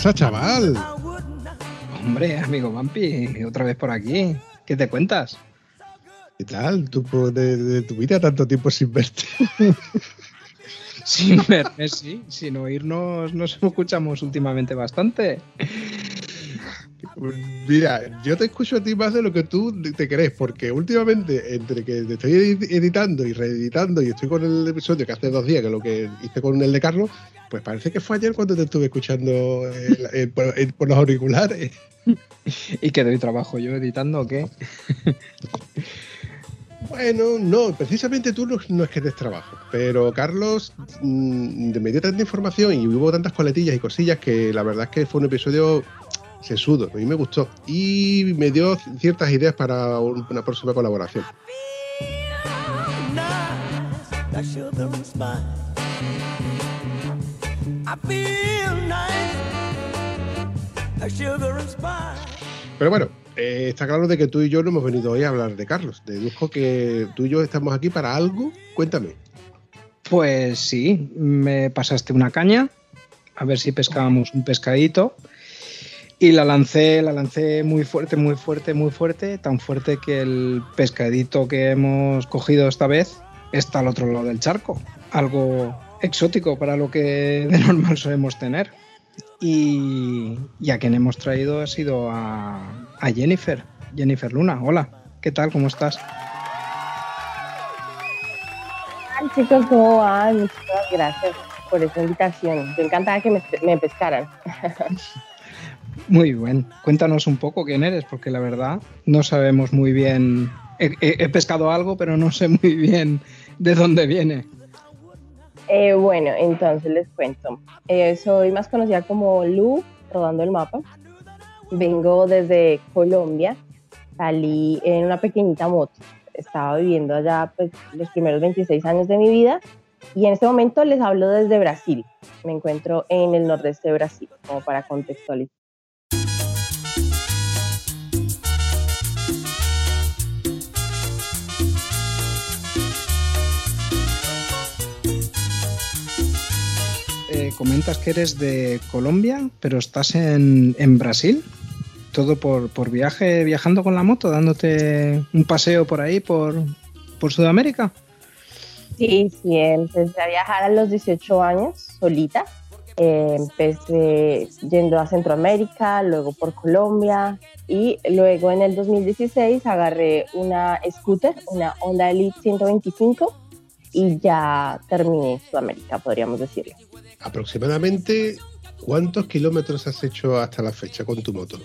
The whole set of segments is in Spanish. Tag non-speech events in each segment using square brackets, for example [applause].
Pasa, chaval? Hombre, amigo Vampi, otra vez por aquí. ¿Qué te cuentas? ¿Qué tal? ¿Tú de, de tu vida tanto tiempo sin verte? [laughs] sin verme, sí. Sin oírnos nos escuchamos últimamente bastante. Mira, yo te escucho a ti más de lo que tú te crees, porque últimamente, entre que te estoy editando y reeditando y estoy con el episodio que hace dos días, que es lo que hice con el de Carlos, pues parece que fue ayer cuando te estuve escuchando por, los auriculares. [laughs] ¿Y que doy trabajo yo editando o qué? Bueno, no, precisamente tú no, es que des trabajo, pero Carlos mmm, me dio tanta información y hubo tantas coletillas y cosillas que la verdad es que fue un episodio sesudo, a mí me gustó y me dio ciertas ideas para una próxima colaboración. Pero bueno, eh, está claro de que tú y yo no hemos venido hoy a hablar de Carlos. Deduzco que tú y yo estamos aquí para algo. Cuéntame. Pues sí, me pasaste una caña, a ver si pescábamos un pescadito. Y la lancé, la lancé muy fuerte, muy fuerte, muy fuerte, tan fuerte que el pescadito que hemos cogido esta vez está al otro lado del charco. Algo exótico para lo que de normal solemos tener. Y, y a quien hemos traído ha sido a, a Jennifer, Jennifer Luna. Hola, ¿qué tal? ¿Cómo estás? Hola chicos, ¿cómo van? Muchas gracias por esa invitación. Me encantaba que me, me pescaran. [laughs] Muy bien. Cuéntanos un poco quién eres, porque la verdad no sabemos muy bien. He, pescado algo, pero no sé muy bien de dónde viene. Eh, bueno, entonces les cuento. Eh, soy más conocida como Lu, rodando el mapa. Vengo desde Colombia. Salí en una pequeñita moto. Estaba viviendo allá pues, los primeros 26 años de mi vida. Y en este momento les hablo desde Brasil. Me encuentro en el nordeste de Brasil, como para contextualizar. Comentas que eres de Colombia, pero estás en, en Brasil. Todo por, por, viaje, viajando con la moto, dándote un paseo por ahí, por, por Sudamérica. Sí, sí, empecé a viajar a los 18 años, solita. Eh, empecé yendo a Centroamérica, luego por Colombia y luego en el 2016 agarré una scooter, una Honda Elite 125 y ya terminé Sudamérica, podríamos decirlo aproximadamente cuántos kilómetros has hecho hasta la fecha con tu moto.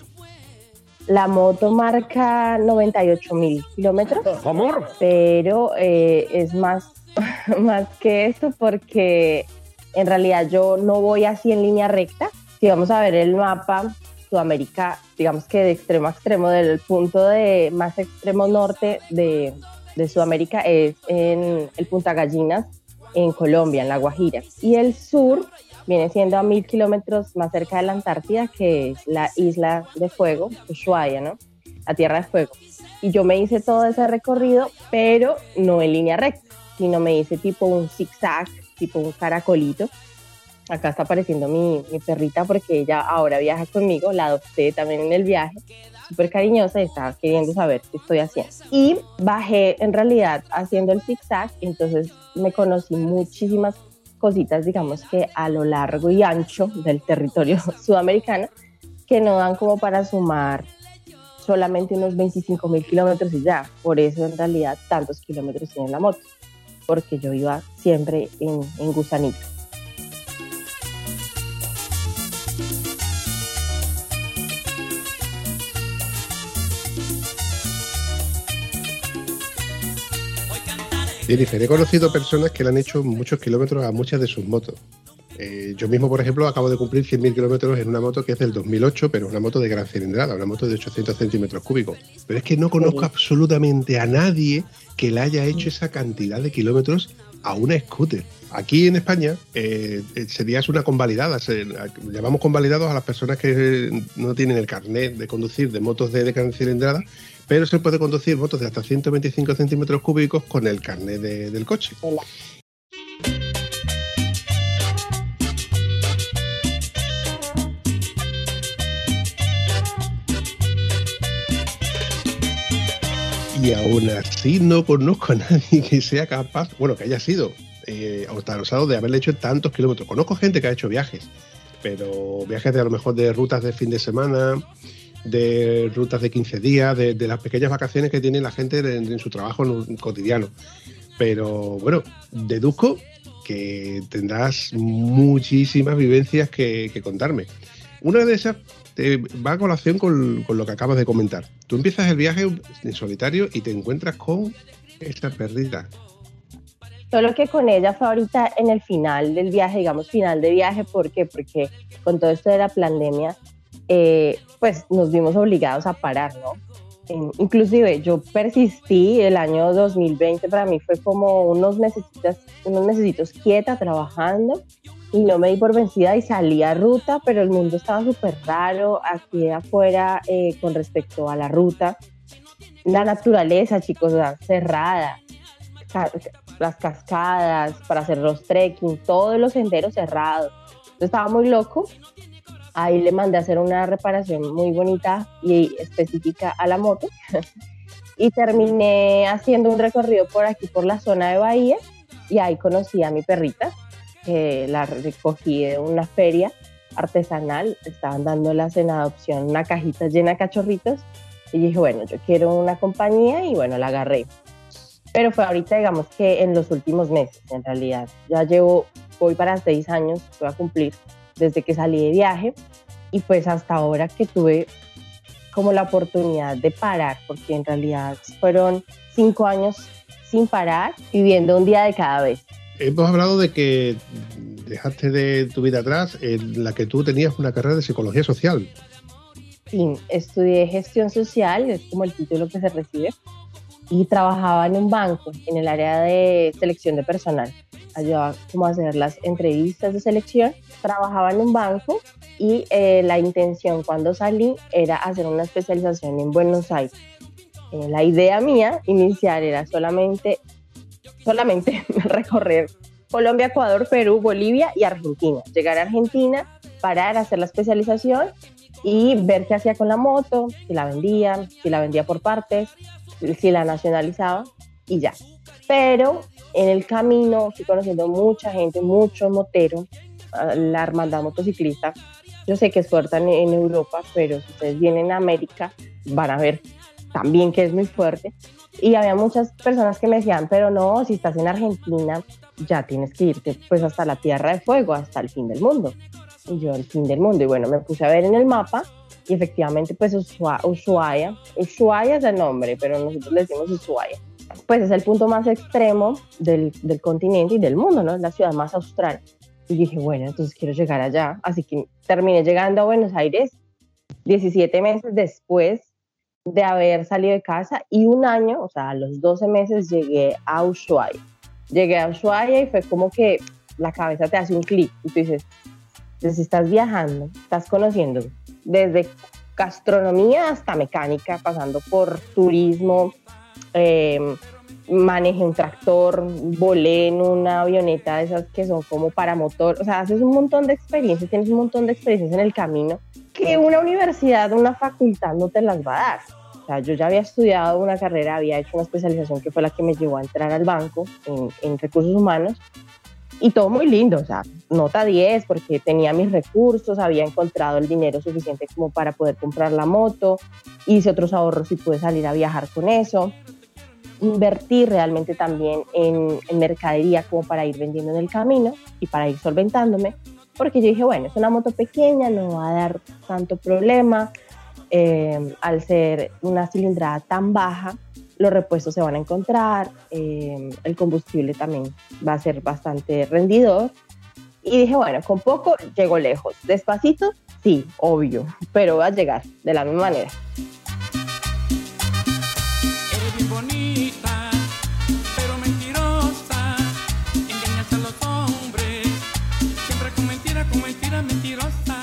La moto marca 98 mil kilómetros. ¡Amor! Pero eh, es más, [laughs] más que eso porque en realidad yo no voy así en línea recta. Si vamos a ver el mapa, Sudamérica, digamos que de extremo a extremo, del punto de más extremo norte de, de Sudamérica es en el Punta Gallinas, en Colombia, en La Guajira. Y el sur viene siendo a mil kilómetros más cerca de la Antártida, que es la isla de fuego, Ushuaia, ¿no? La Tierra de Fuego. Y yo me hice todo ese recorrido, pero no en línea recta, sino me hice tipo un zigzag, tipo un caracolito. Acá está apareciendo mi, mi perrita porque ella ahora viaja conmigo, la adopté también en el viaje súper cariñosa y estaba queriendo saber qué estoy haciendo. Y bajé en realidad haciendo el zigzag, entonces me conocí muchísimas cositas, digamos que a lo largo y ancho del territorio [laughs] sudamericano, que no dan como para sumar solamente unos 25 mil kilómetros y ya. Por eso en realidad tantos kilómetros tiene la moto. porque yo iba siempre en, en gusanito. Jennifer, he conocido personas que le han hecho muchos kilómetros a muchas de sus motos. Eh, yo mismo, por ejemplo, acabo de cumplir 100.000 kilómetros en una moto que es del 2008, pero una moto de gran cilindrada, una moto de 800 centímetros cúbicos. Pero es que no conozco absolutamente a nadie que le haya hecho esa cantidad de kilómetros a una scooter. Aquí en España eh, eh, sería una convalidada. llamamos convalidados a las personas que no tienen el carnet de conducir de motos de, de gran cilindrada pero se puede conducir motos de hasta 125 centímetros cúbicos con el carnet del coche. Y aún así no conozco a nadie que sea capaz, bueno, que haya sido eh, de haberle hecho tantos kilómetros. Conozco gente que ha hecho viajes, pero viajes de a lo mejor de rutas de fin de semana, de rutas de 15 días, de, las pequeñas vacaciones que tiene la gente en, su trabajo cotidiano. Pero bueno, deduzco que tendrás muchísimas vivencias que, contarme. Una de esas va a colación con, con, lo que acabas de comentar. Tú empiezas el viaje en solitario y te encuentras con esta perrita. Solo que con ella fue ahorita en el final del viaje, digamos final de viaje, ¿por qué? Porque con todo esto de la pandemia eh, pues nos vimos obligados a parar, ¿no? inclusive yo persistí, el año 2020 para mí fue como unos necesitas, unos necesitos quieta trabajando y no me di por vencida y salí a ruta, pero el mundo estaba súper raro aquí afuera eh, con respecto a la ruta. La naturaleza, chicos, cerrada, las cascadas para hacer los trekking, todos los senderos cerrados. estaba muy loco Ahí le mandé a hacer una reparación muy bonita y específica a la moto. [laughs] y terminé haciendo un recorrido por aquí, por la zona de Bahía. Y ahí conocí a mi perrita, que la recogí de una feria artesanal. Estaban dándolas en adopción una cajita llena de cachorritos. Y dije, bueno, yo quiero una compañía y bueno, la agarré. Pero fue ahorita, digamos que en los últimos meses, en realidad. Ya llevo, voy para seis años, voy a cumplir desde que salí de viaje y pues hasta ahora que tuve como la oportunidad de parar, porque en realidad fueron cinco años sin parar, viviendo un día de cada vez. Hemos hablado de que dejaste de tu vida atrás en la que tú tenías una carrera de psicología social. Sí, estudié gestión social, es como el título que se recibe, y trabajaba en un banco, en el área de selección de personal ayudaba como a hacer las entrevistas de selección. Trabajaba en un banco y eh, la intención cuando salí era hacer una especialización en Buenos Aires. Eh, la idea mía inicial era solamente, solamente [laughs] recorrer Colombia, Ecuador, Perú, Bolivia y Argentina. Llegar a Argentina, parar, hacer la especialización y ver qué hacía con la moto, si la vendía, si la vendía por partes, si la nacionalizaba y ya. Pero en el camino fui conociendo mucha gente, mucho motero, la hermandad motociclista. Yo sé que es fuerte en, Europa, pero si ustedes vienen a América van a ver también que es muy fuerte. Y había muchas personas que me decían, pero no, si estás en Argentina, ya tienes que irte pues hasta la Tierra de Fuego, hasta el fin del mundo. Y yo, el fin del mundo. Y bueno, me puse a ver en el mapa y efectivamente pues Ushuaia, Ushuaia es el nombre, pero nosotros le decimos Ushuaia pues es el punto más extremo del, del continente y del mundo, ¿no? Es la ciudad más austral. Y dije, bueno, entonces quiero llegar allá. Así que terminé llegando a Buenos Aires 17 meses después de haber salido de casa y un año, o sea, a los 12 meses llegué a Ushuaia. Llegué a Ushuaia y fue como que la cabeza te hace un clic y tú dices, entonces estás viajando, estás conociendo desde gastronomía hasta mecánica, pasando por turismo, eh, manejé un tractor, volé en una avioneta de esas que son como para motor, o sea, haces un montón de experiencias, tienes un montón de experiencias en el camino que una universidad, una facultad no te las va a dar. O sea, yo ya había estudiado una carrera, había hecho una especialización que fue la que me llevó a entrar al banco en, en recursos humanos y todo muy lindo, o sea, nota 10 porque tenía mis recursos, había encontrado el dinero suficiente como para poder comprar la moto, hice otros ahorros y pude salir a viajar con eso invertir realmente también en, mercadería como para ir vendiendo en el camino y para ir solventándome, porque yo dije, bueno, es una moto pequeña, no va a dar tanto problema, eh, al ser una cilindrada tan baja, los repuestos se van a encontrar, eh, el combustible también va a ser bastante rendidor. Y dije, bueno, con poco llego lejos. Despacito, sí, obvio, pero va a llegar de la misma manera.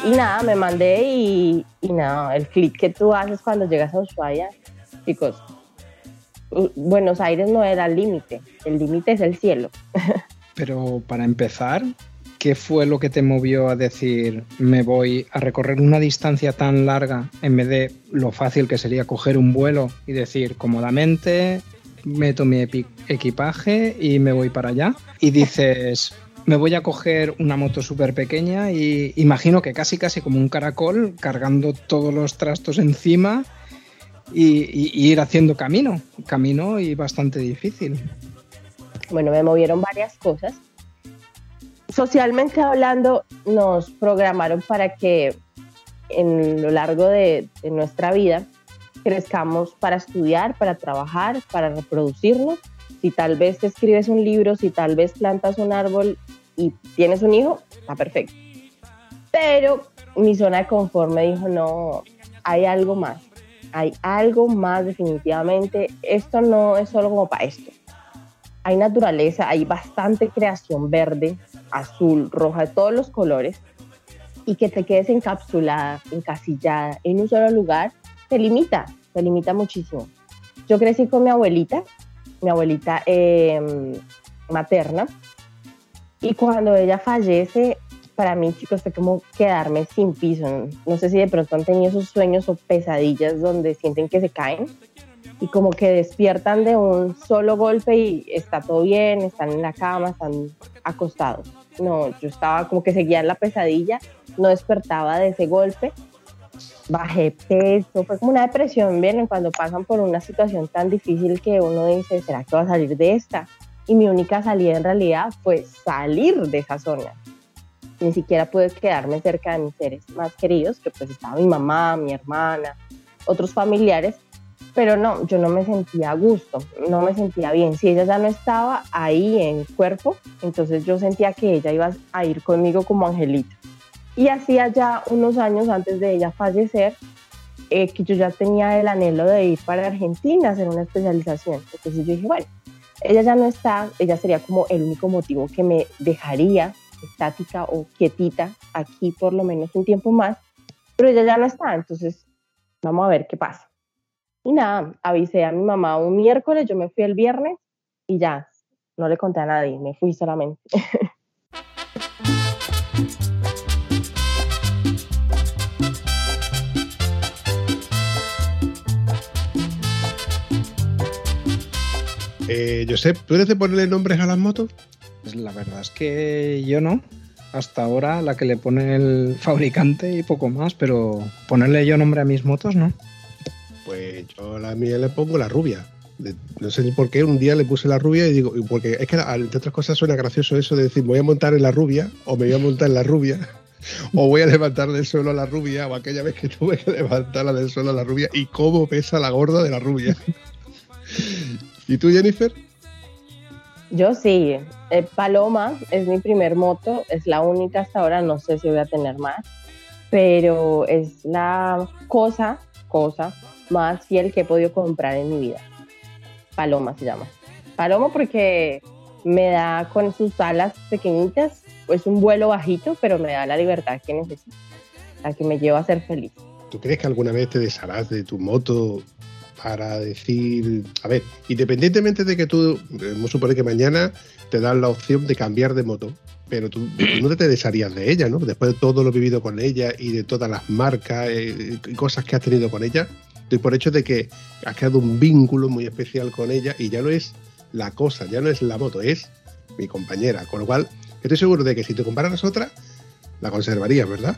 Y nada, me mandé y, y nada, el clic que tú haces cuando llegas a Ushuaia, chicos, Buenos Aires no era el límite, el límite es el cielo. [laughs] Pero para empezar, ¿qué fue lo que te movió a decir me voy a recorrer una distancia tan larga en vez de lo fácil que sería coger un vuelo y decir cómodamente meto mi equipaje y me voy para allá? Y dices, me voy a coger una moto súper pequeña y imagino que casi casi como un caracol cargando todos los trastos encima y, ir haciendo camino, camino y bastante difícil. Bueno, me movieron varias cosas. Socialmente hablando, nos programaron para que en lo largo de, nuestra vida crezcamos para estudiar, para trabajar, para reproducirnos si tal vez escribes un libro, si tal vez plantas un árbol y tienes un hijo, está perfecto. Pero mi zona de confort me dijo, no, hay algo más, hay algo más definitivamente. Esto no es solo como para esto. Hay naturaleza, hay bastante creación verde, azul, roja, de todos los colores. Y que te quedes encapsulada, encasillada en un solo lugar, te limita, te limita muchísimo. Yo crecí con mi abuelita, mi abuelita em, materna, y cuando ella fallece, para mí, chicos, fue como quedarme sin piso. No sé si de pronto han tenido esos sueños o pesadillas donde sienten que se caen y como que despiertan de un solo golpe y está todo bien, están en la cama, están acostados. No, yo estaba como que seguía en la pesadilla, no despertaba de ese golpe, bajé peso, fue como una depresión, ¿bien? Cuando pasan por una situación tan difícil que uno dice, ¿será que va a salir de esta? Y mi única salida en realidad fue salir de esa zona. Ni siquiera pude quedarme cerca de mis seres más queridos, que pues estaba mi mamá, mi hermana, otros familiares, pero no, yo no me sentía a gusto, no me sentía bien. Si ella ya no estaba ahí en cuerpo, entonces yo sentía que ella iba a ir conmigo como angelita. Y hacía ya unos años antes de ella fallecer, eh, que yo ya tenía el anhelo de ir para Argentina a hacer una especialización. Entonces yo dije, bueno, ella ya no está, ella sería como el único motivo que me dejaría estática o quietita aquí por lo menos un tiempo más, pero ella ya no está, entonces vamos a ver qué pasa. Y nada, avisé a mi mamá un miércoles, yo me fui el viernes y ya, no le conté a nadie, me fui solamente. [laughs] Josep, ¿tú eres de ponerle nombres a las motos? Pues la verdad es que yo no. Hasta ahora la que le pone el fabricante y poco más, pero ponerle yo nombre a mis motos, ¿no? Pues yo a la mía le pongo la rubia. No sé ni por qué, un día le puse la rubia y digo, porque es que entre otras cosas suena gracioso eso de decir, voy a montar en la rubia o me voy a montar en la rubia [laughs] o voy a levantar del suelo a la rubia o aquella vez que tuve que levantarla del suelo a la rubia y cómo pesa la gorda de la rubia. [laughs] ¿Y tú, Jennifer? Yo sí. Eh, Paloma es mi primer moto, es la única hasta ahora, no sé si voy a tener más, pero es la cosa, cosa más fiel que he podido comprar en mi vida. Paloma se llama. Paloma porque me da con sus alas pequeñitas, pues un vuelo bajito, pero me da la libertad que necesito, la que me lleva a ser feliz. ¿Tú crees que alguna vez te desharás de tu moto para decir, a ver, independientemente de que tú, vamos a suponer que mañana te dan la opción de cambiar de moto, pero tú no te desharías de ella, ¿no? Después de todo lo vivido con ella y de todas las marcas eh, y cosas que has tenido con ella, estoy por hecho de que has creado un vínculo muy especial con ella y ya no es la cosa, ya no es la moto, es mi compañera. Con lo cual, estoy seguro de que si te compararas otra, la conservarías, ¿verdad?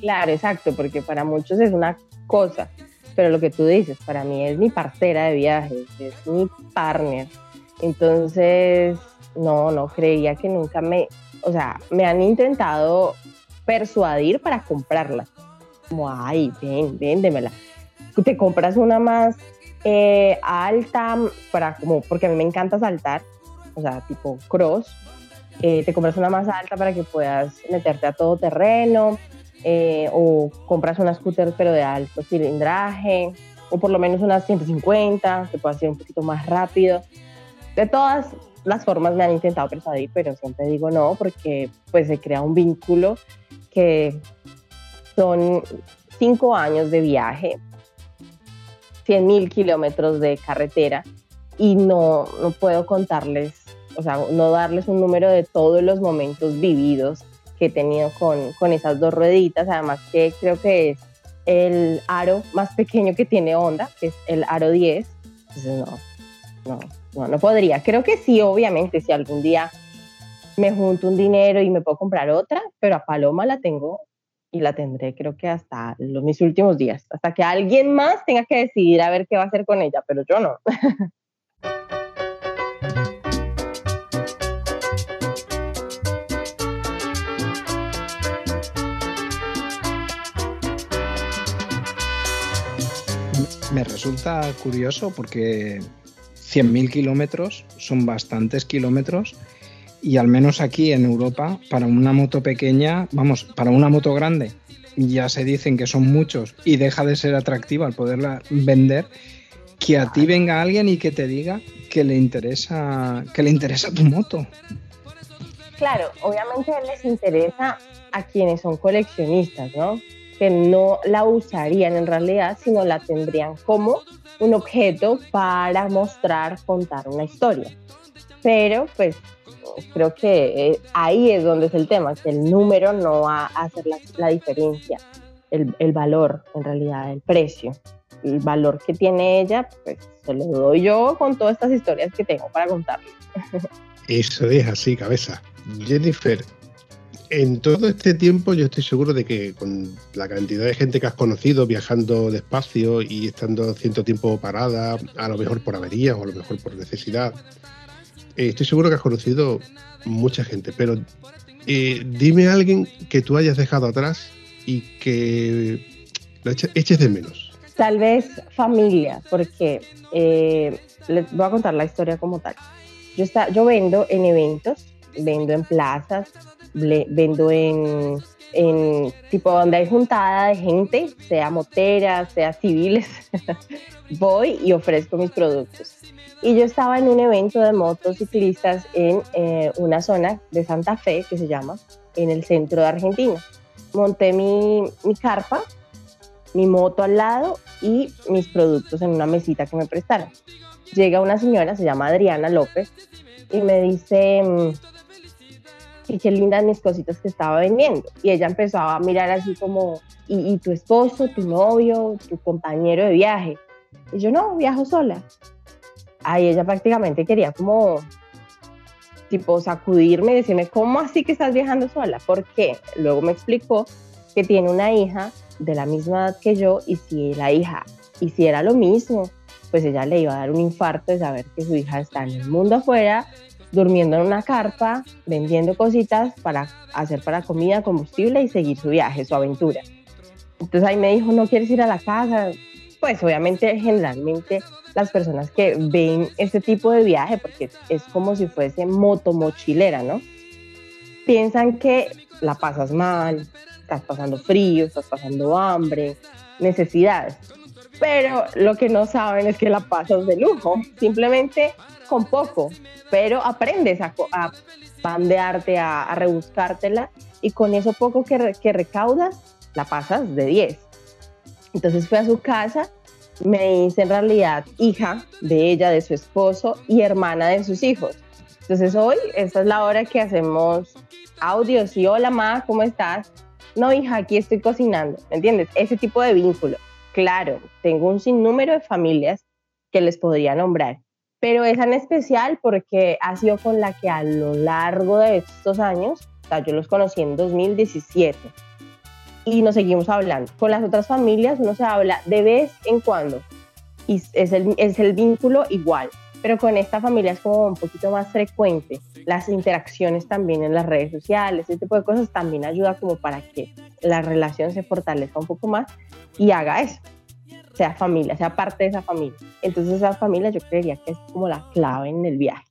Claro, exacto, porque para muchos es una cosa, pero lo que tú dices, para mí es mi partera de viajes, es mi partner. Entonces, no, no creía que nunca me, o sea, me han intentado persuadir para comprarla. Como, ay, ven, véndemela. Te compras una más eh, alta, para como, porque a mí me encanta saltar, o sea, tipo cross. Eh, te compras una más alta para que puedas meterte a todo terreno, eh, o compras una scooter pero de alto cilindraje, o por lo menos unas 150, que pueda ser un poquito más rápido. De todas las formas me han intentado persuadir, pero siempre digo no, porque pues se crea un vínculo que son cinco años de viaje, 100 mil kilómetros de carretera y no, no puedo contarles, o sea, no darles un número de todos los momentos vividos que he tenido con, con esas dos rueditas, además que creo que es el aro más pequeño que tiene Honda, que es el aro 10, entonces no, no, no, no podría. Creo que sí, obviamente, si algún día me junto un dinero y me puedo comprar otra, pero a Paloma la tengo y la tendré creo que hasta los, mis últimos días, hasta que alguien más tenga que decidir a ver qué va a hacer con ella, pero yo no. [laughs] Me resulta curioso porque 100.000 kilómetros son bastantes kilómetros y al menos aquí en Europa, para una moto pequeña, vamos, para una moto grande, ya se dicen que son muchos y deja de ser atractiva al poderla vender, que a ti venga alguien y que te diga que le interesa, que le interesa tu moto. Claro, obviamente les interesa a quienes son coleccionistas, ¿no? Que no la usarían en realidad, sino la tendrían como un objeto para mostrar, contar una historia. Pero pues creo que eh, ahí es donde es el tema, que el número no va a hacer la, diferencia, el, el, valor en realidad, el precio. El valor que tiene ella, pues se lo doy yo con todas estas historias que tengo para contarles. [laughs] Eso es así, cabeza. Jennifer, en todo este tiempo yo estoy seguro de que con la cantidad de gente que has conocido viajando despacio y estando cierto tiempo parada, a lo mejor por avería o a lo mejor por necesidad, eh, estoy seguro que has conocido mucha gente, pero eh, dime a alguien que tú hayas dejado atrás y que lo eches de menos. Tal vez familia, porque eh, les voy a contar la historia como tal. Yo, está, yo vendo en eventos, vendo en plazas, vendo en, en tipo donde hay juntada de gente, sea motera, sea civiles. [laughs] Voy y ofrezco mis productos. Y yo estaba en un evento de motociclistas en eh, una zona de Santa Fe, que se llama, en el centro de Argentina. Monté mi, mi carpa, mi moto al lado y mis productos en una mesita que me prestaron. Llega una señora, se llama Adriana López, y me dice, mm, y qué lindas mis cositas que estaba vendiendo. Y ella empezó a mirar así como, ¿y, y tu esposo, tu novio, tu compañero de viaje? Y yo no, viajo sola ahí ella prácticamente quería como tipo sacudirme y decirme, ¿cómo así que estás viajando sola? ¿Por qué? Luego me explicó que tiene una hija de la misma edad que yo y si la hija hiciera lo mismo, pues ella le iba a dar un infarto de saber que su hija está en el mundo afuera, durmiendo en una carpa, vendiendo cositas para hacer para comida, combustible y seguir su viaje, su aventura. Entonces ahí me dijo, ¿no quieres ir a la casa? Pues obviamente generalmente las personas que ven este tipo de viaje, porque es como si fuese moto mochilera, ¿no? Piensan que la pasas mal, estás pasando frío, estás pasando hambre, necesidades. Pero lo que no saben es que la pasas de lujo, simplemente con poco, pero aprendes a, a pandearte, a, rebuscártela y con eso poco que, que recaudas, la pasas de 10. Entonces fui a su casa me hice en realidad hija de ella, de su esposo y hermana de sus hijos. Entonces hoy, esta es la hora que hacemos audios y hola, ma, ¿cómo estás? No, hija, aquí estoy cocinando, ¿me entiendes? Ese tipo de vínculo. Claro, tengo un sinnúmero de familias que les podría nombrar, pero esa en especial porque ha sido con la que a lo largo de estos años, o sea, yo los conocí en 2017, y nos seguimos hablando. Con las otras familias uno se habla de vez en cuando y es el, es el vínculo igual, pero con esta familia es como un poquito más frecuente. Las interacciones también en las redes sociales, ese tipo de cosas también ayuda como para que la relación se fortalezca un poco más y haga eso, sea familia, sea parte de esa familia. Entonces esa familia yo creería que es como la clave en el viaje.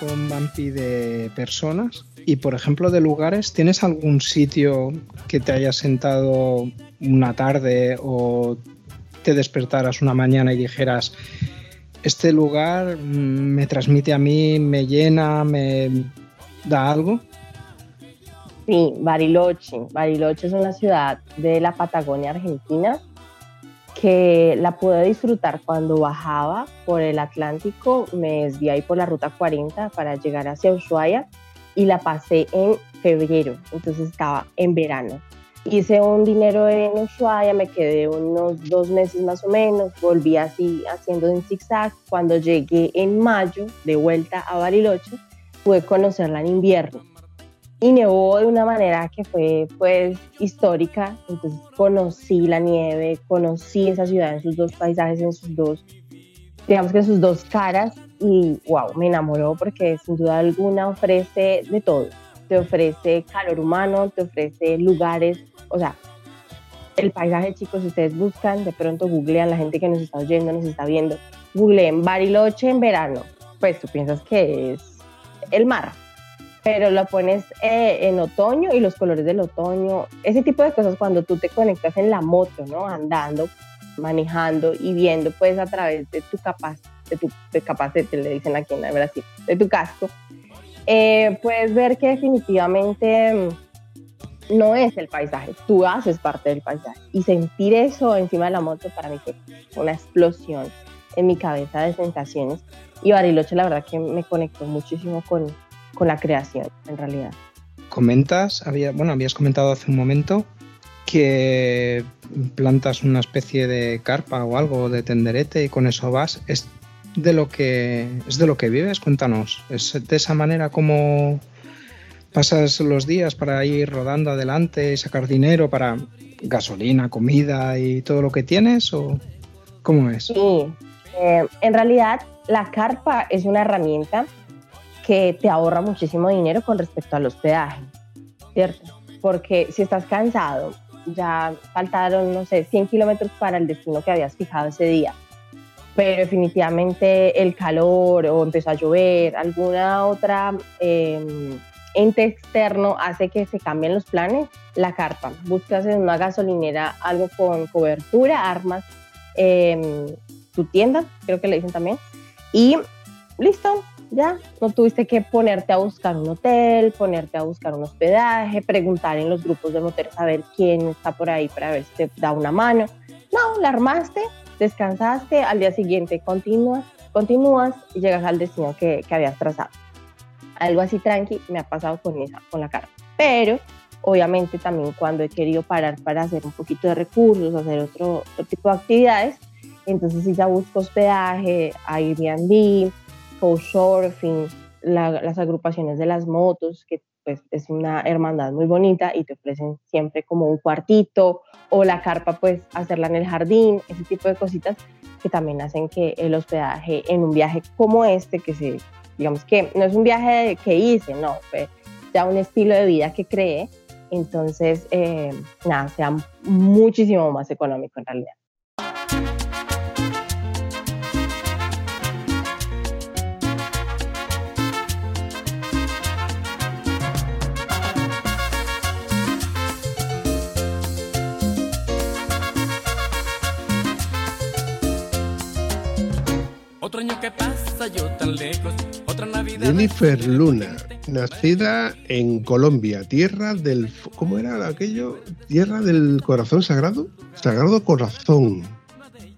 con Vampi de personas y, por ejemplo, de lugares. ¿Tienes algún sitio que te haya sentado una tarde o despertaras una mañana y dijeras, este lugar me transmite a mí, me llena, me da algo? Sí, Bariloche. Bariloche es una ciudad de la Patagonia Argentina que la pude disfrutar cuando bajaba por el Atlántico, me desvié ahí por la ruta 40 para llegar hacia Ushuaia y la pasé en febrero, entonces estaba en verano. Hice un dinero en Ushuaia, me quedé unos dos meses más o menos, volví así haciendo en zigzag. Cuando llegué en mayo de vuelta a Bariloche, pude conocerla en invierno. Y nevó de una manera que fue pues histórica, entonces conocí la nieve, conocí esa ciudad en sus dos paisajes, en sus dos, digamos que en sus dos caras. Y wow, me enamoró porque sin duda alguna ofrece de todo, te ofrece calor humano, te ofrece lugares, o sea, el paisaje chicos, si ustedes buscan, de pronto googlean la gente que nos está oyendo, nos está viendo, googleen Bariloche en verano, pues tú piensas que es el mar, pero lo pones eh, en otoño y los colores del otoño, ese tipo de cosas cuando tú te conectas en la moto, ¿no? Andando, manejando y viendo pues a través de tu capaz, de tu de capacete, le dicen aquí en Brasil, de tu casco, eh, puedes ver que definitivamente no es el paisaje, tú haces parte del paisaje y sentir eso encima de la moto para mí fue una explosión en mi cabeza de sensaciones y Bariloche la verdad que me conectó muchísimo con, con la creación, en realidad. Comentas, había, bueno, habías comentado hace un momento que plantas una especie de carpa o algo de tenderete y con eso vas. ¿Es de lo que es de lo que vives? Cuéntanos. ¿Es de esa manera como pasas los días para ir rodando adelante y sacar dinero para gasolina, comida y todo lo que tienes? ¿O cómo es? Sí, eh, en realidad la carpa es una herramienta que te ahorra muchísimo dinero con respecto al hospedaje, ¿cierto? Porque si estás cansado, ya faltaron, no sé, 100 kilómetros para el destino que habías fijado ese día, pero definitivamente el calor o empezó a llover, alguna otra em, ente externo hace que se cambien los planes, la carpa. Buscas en una gasolinera algo con cobertura, armas em, tu tienda, creo que le dicen también, y listo, ya no tuviste que ponerte a buscar un hotel, ponerte a buscar un hospedaje, preguntar en los grupos de moteros a ver quién está por ahí para ver si te da una mano. No, la armaste, descansaste, al día siguiente continúas, continúas y llegas al destino que, que habías trazado. Algo así tranqui me ha pasado con esa, con la carta. Pero obviamente también cuando he querido parar para hacer un poquito de recursos, hacer otro, tipo de actividades, entonces sí ya busco hospedaje, Airbnb, Couchsurfing, las agrupaciones de las motos, que pues es una hermandad muy bonita y te ofrecen siempre como un cuartito o la carpa pues hacerla en el jardín, ese tipo de cositas que también hacen que el hospedaje en un viaje como este, que se, digamos que no es un viaje que hice, no, fue ya un estilo de vida que creé, entonces eh, nada, sea muchísimo más económico en realidad. Jennifer Luna, nacida en Colombia, tierra del. ¿Cómo era aquello? Tierra del corazón sagrado. Sagrado corazón.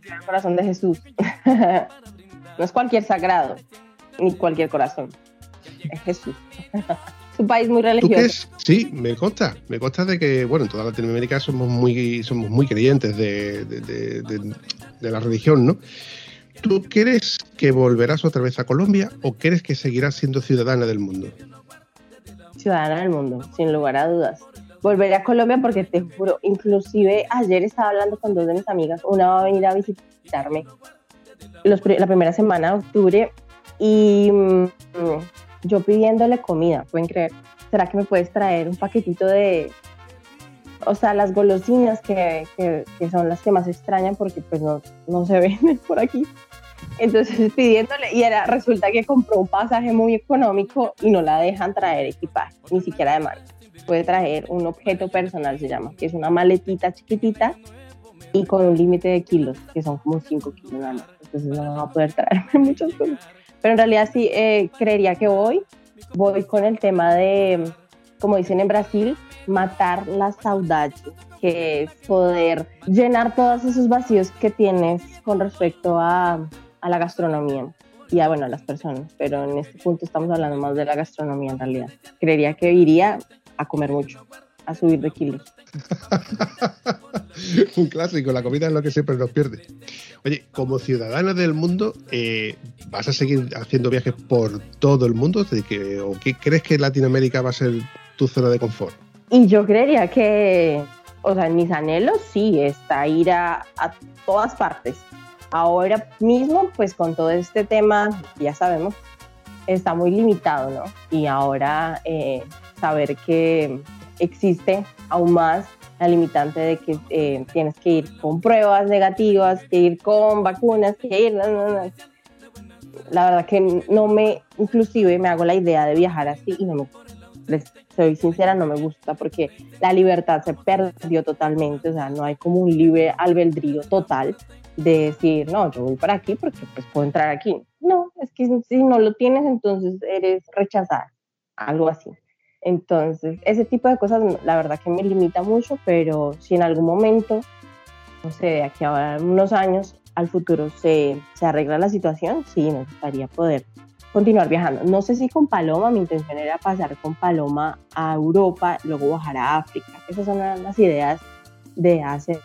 El corazón de Jesús. [laughs] no es cualquier sagrado, ni cualquier corazón. Es Jesús. [laughs] un país muy religioso. Sí, me consta. Me consta de que, bueno, en toda Latinoamérica somos muy, somos muy creyentes de, de la religión, ¿no? ¿Tú crees que volverás otra vez a Colombia o crees que seguirás siendo ciudadana del mundo? Ciudadana del mundo, sin lugar a dudas. Volveré a Colombia porque te juro, inclusive ayer estaba hablando con dos de mis amigas, una va a venir a visitarme la primera semana de octubre y mm, yo pidiéndole comida, pueden creer, ¿será que me puedes traer un paquetito de, o sea, las golosinas que, que, son las que más extrañan porque pues no, no se [laughs] venden por aquí? Entonces [laughs] pidiéndole, y era, resulta que compró un pasaje muy económico y no la dejan traer equipaje, ni siquiera de mano. Puede traer un objeto personal, se llama, que es una maletita chiquitita y con un límite de kilos, que son como 5 kilos nada más. Entonces no va a poder traerme [laughs] muchas cosas. Pero en realidad sí, eh, creería que voy. Voy con el tema de, como dicen en Brasil, matar la saudade, que es poder llenar todos esos vacíos que tienes con respecto a a la gastronomía y a, bueno, a las personas, pero en este punto estamos hablando más de la gastronomía en realidad. Creería que iría a comer mucho, a subir de kilos. [laughs] Un clásico, la comida es lo que siempre nos pierde. Oye, como ciudadana del mundo, eh, ¿vas a seguir haciendo viajes por todo el mundo? ¿O qué crees que Latinoamérica va a ser tu zona de confort? Y yo creería que, o sea, en mis anhelos sí está ir a, a todas partes Ahora mismo, pues con todo este tema, ya sabemos, está muy limitado, ¿no? Y ahora eh, saber que existe aún más la limitante de que eh, tienes que ir con pruebas negativas, que ir con vacunas, que ir... La verdad que no me, inclusive me hago la idea de viajar así y no me, les soy sincera, no me gusta porque la libertad se perdió totalmente, o sea, no hay como un libre albedrío total de decir, no, yo voy para aquí porque pues puedo entrar aquí. No, es que si no lo tienes, entonces eres rechazada, algo así. Entonces, ese tipo de cosas, la verdad que me limita mucho, pero si en algún momento, no sé, de aquí a unos años, al futuro se, se arregla la situación, sí, me gustaría poder continuar viajando. No sé si con Paloma, mi intención era pasar con Paloma a Europa, luego bajar a África. Esas son las ideas de hace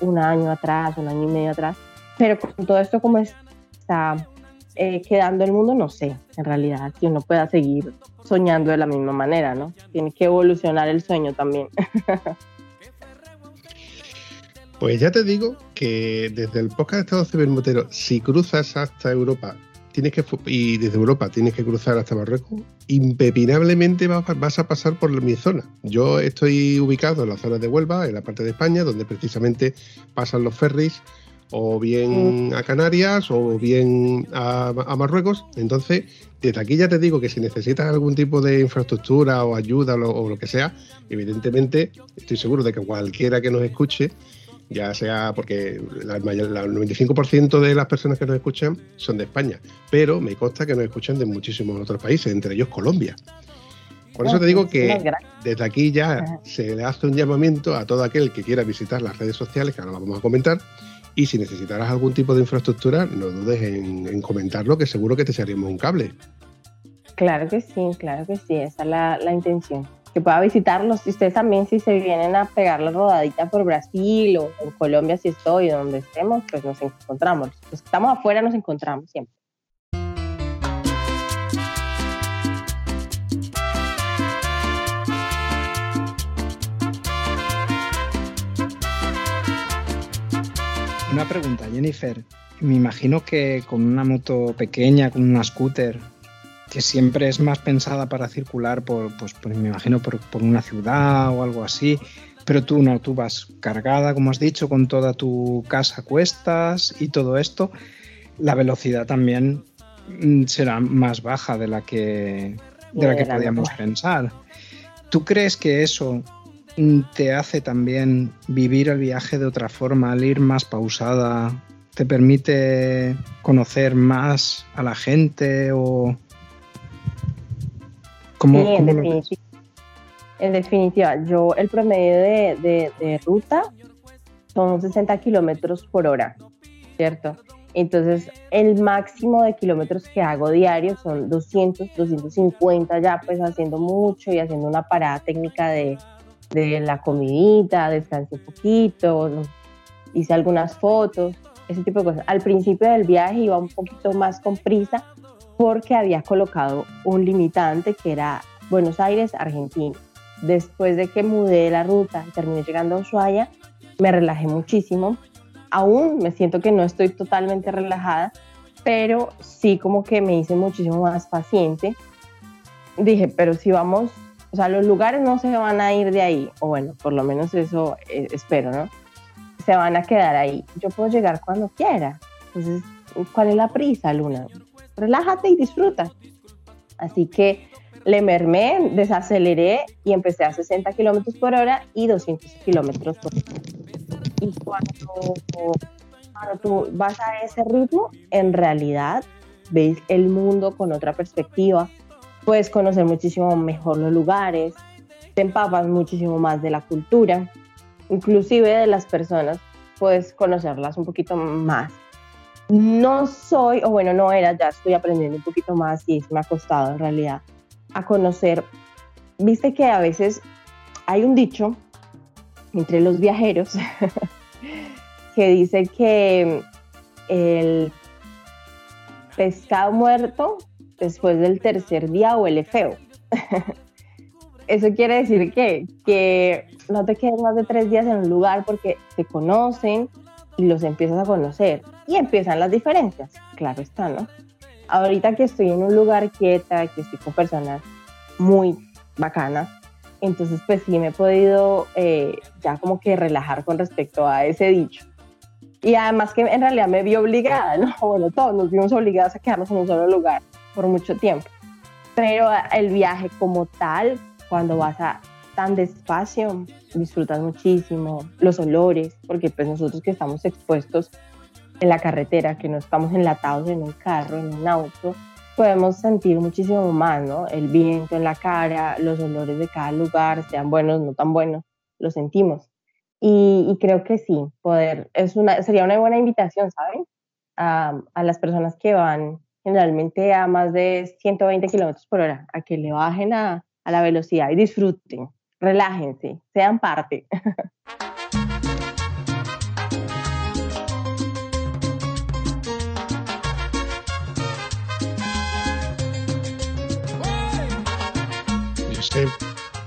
un año atrás, un año y medio atrás. Pero con todo esto como está eh, quedando el mundo, no sé, en realidad, que uno pueda seguir soñando de la misma manera, ¿no? Tiene que evolucionar el sueño también. [laughs] Pues ya te digo que desde el podcast de Estado Civil Motero, si cruzas hasta Europa tienes que y desde Europa tienes que cruzar hasta Marruecos, impepinablemente vas a pasar por mi zona. Yo estoy ubicado en la zona de Huelva, en la parte de España, donde precisamente pasan los ferries o bien a Canarias o bien a, Marruecos. Entonces, desde aquí ya te digo que si necesitas algún tipo de infraestructura o ayuda o lo que sea, evidentemente estoy seguro de que cualquiera que nos escuche ya sea porque el 95% de las personas que nos escuchan son de España, pero me consta que nos escuchan de muchísimos otros países, entre ellos Colombia. Por eso te digo que desde aquí ya se le hace un llamamiento a todo aquel que quiera visitar las redes sociales, que ahora vamos a comentar, y si necesitarás algún tipo de infraestructura, no dudes en, comentarlo, que seguro que te seríamos un cable. Claro que sí, claro que sí, esa es la, la intención que pueda visitarlos. Y ustedes también, si se vienen a pegar la rodadita por Brasil o en Colombia, si estoy, donde estemos, pues nos encontramos. Los estamos afuera, nos encontramos siempre. Una pregunta, Jennifer. Me imagino que con una moto pequeña, con una scooter, que siempre es más pensada para circular por, pues, me imagino, por, una ciudad o algo así. Pero tú no, tú vas cargada, como has dicho, con toda tu casa a cuestas y todo esto. La velocidad también mm, será más baja de la que, de la que podíamos pensar. ¿Tú crees que eso mm, te hace también vivir el viaje de otra forma, al ir más pausada? ¿Te permite conocer más a la gente o, en, definitiva, yo el promedio de, ruta son 60 kilómetros por hora, ¿cierto? Entonces, el máximo de kilómetros que hago diario son 200, 250 ya, pues haciendo mucho y haciendo una parada técnica de, de la comidita, descansé un poquito, hice algunas fotos, ese tipo de cosas. Al principio del viaje iba un poquito más con prisa porque había colocado un limitante que era Buenos Aires, Argentina. Después de que mudé la ruta y terminé llegando a Ushuaia, me relajé muchísimo aún me siento que no estoy totalmente relajada, pero sí como que me hice muchísimo más paciente. Dije, pero si vamos, o sea, los lugares no se van a ir de ahí, o bueno, por lo menos eso eh, espero, ¿no? Se van a quedar ahí. Yo puedo llegar cuando quiera. Entonces, ¿cuál es la prisa, Luna? Relájate y disfruta. Así que le mermé, desaceleré y empecé a 60 kilómetros por hora y 200 kilómetros por hora. Y cuando, cuando tú vas a ese ritmo, en realidad ves el mundo con otra perspectiva, puedes conocer muchísimo mejor los lugares, te empapas muchísimo más de la cultura, inclusive de las personas, puedes conocerlas un poquito más. No soy, o bueno, no era, ya estoy aprendiendo un poquito más y me ha costado en realidad a conocer. Viste que a veces hay un dicho entre los viajeros [laughs] que dice que el pescado muerto después del tercer día huele feo. [laughs] Eso quiere decir que, que no te quedes más de tres días en un lugar porque te conocen y los empiezas a conocer y empiezan las diferencias. Claro está, ¿no? Ahorita que estoy en un lugar quieta, que estoy con personas muy bacanas, entonces, pues sí me he podido eh, ya como que relajar con respecto a ese dicho. Y además que en realidad me vi obligada, ¿no? [laughs] Bueno, todos nos vimos obligados a quedarnos en un solo lugar por mucho tiempo. Pero el viaje como tal, cuando vas a tan despacio, disfrutas muchísimo los olores, porque pues nosotros que estamos expuestos en la carretera, que no estamos enlatados en un carro, en un auto, podemos sentir muchísimo más, ¿no? El viento en la cara, los olores de cada lugar, sean buenos, no tan buenos, lo sentimos. Y, creo que sí, poder, es una, sería una buena invitación, ¿saben? A, a las personas que van generalmente a más de 120 kilómetros por hora, a que le bajen a, a la velocidad y disfruten, relájense, sean parte.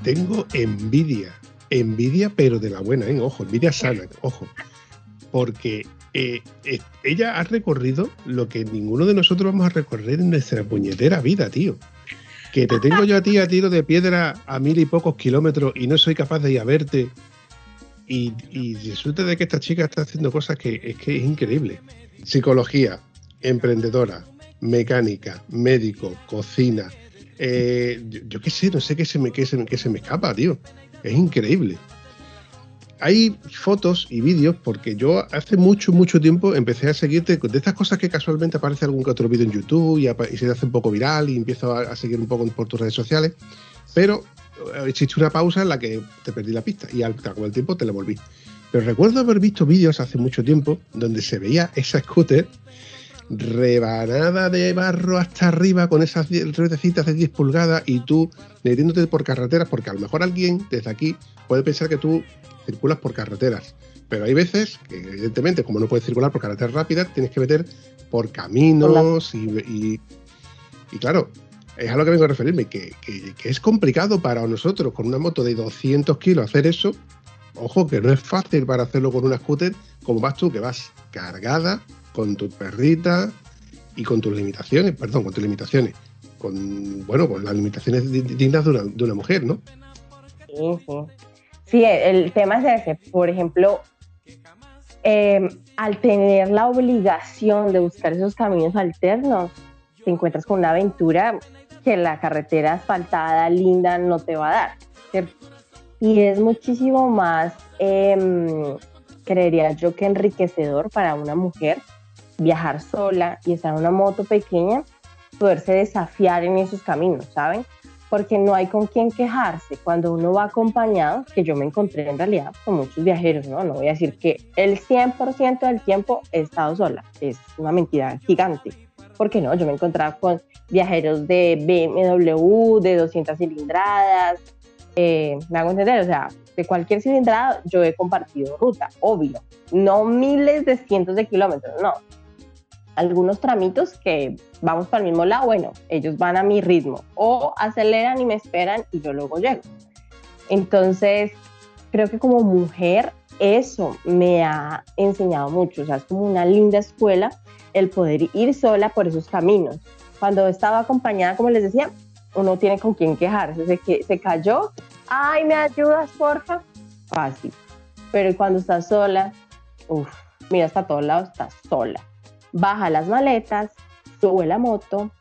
tengo envidia, envidia pero de la buena, ¿eh? ojo, envidia sana, ojo, porque eh, eh, ella ha recorrido lo que ninguno de nosotros vamos a recorrer en nuestra puñetera vida, tío. Que te tengo yo a ti a tiro de piedra a mil y pocos kilómetros y no soy capaz de ir a verte. Y, y disfruta de que esta chica está haciendo cosas que es que es increíble. Psicología, emprendedora, mecánica, médico, cocina, eh, yo, qué sé, no sé qué se, me, qué, se, qué se me escapa, tío. Es increíble. Hay fotos y vídeos porque yo hace mucho, mucho tiempo empecé a seguirte de estas cosas que casualmente aparece algún que otro vídeo en YouTube y, se hace un poco viral y empiezo a, seguir un poco por tus redes sociales. Pero eh, existe una pausa en la que te perdí la pista y al cabo del tiempo te la volví. Pero recuerdo haber visto vídeos hace mucho tiempo donde se veía esa scooter rebanada de barro hasta arriba con esas ruedecitas de 10 pulgadas y tú metiéndote por carreteras, porque a lo mejor alguien desde aquí puede pensar que tú circulas por carreteras. Pero hay veces que, evidentemente, como no puedes circular por carreteras rápidas, tienes que meter por caminos y, y, claro, es a lo que vengo a referirme, que, que, es complicado para nosotros con una moto de 200 kilos hacer eso. Ojo, que no es fácil para hacerlo con una scooter como vas tú, que vas cargada con tu perrita y con tus limitaciones, perdón, con tus limitaciones, con, bueno, con las limitaciones dignas de una, de una mujer, ¿no? Sí, el tema es ese. Por ejemplo, em, al tener la obligación de buscar esos caminos alternos, te encuentras con una aventura que la carretera asfaltada, linda, no te va a dar. ¿cierto? Y es muchísimo más, eh, creería yo, que enriquecedor para una mujer viajar sola y estar en una moto pequeña, poderse desafiar en esos caminos, ¿saben? porque no hay con quién quejarse. Cuando uno va acompañado, que yo me encontré en realidad con muchos viajeros, ¿no? No voy a decir que el 100% del tiempo he estado sola, es una mentira gigante. Porque no, yo me encontraba con viajeros de BMW, de 200 cilindradas, eh, me hago entender, o sea, de cualquier cilindrada yo he compartido ruta, obvio, no miles de cientos de kilómetros, no. Algunos tramitos que vamos para el mismo lado, bueno, ellos van a mi ritmo o aceleran y me esperan y yo luego llego. Entonces, creo que como mujer eso me ha enseñado mucho, o sea, es como una linda escuela el poder ir sola por esos caminos. Cuando estaba acompañada, como les decía, uno tiene con quién quejarse, se, que, se cayó, ay, ¿me ayudas, porfa? Fácil. Pero cuando estás sola, uff, mira, hasta todos lados estás sola. Baja las maletas, sube la moto,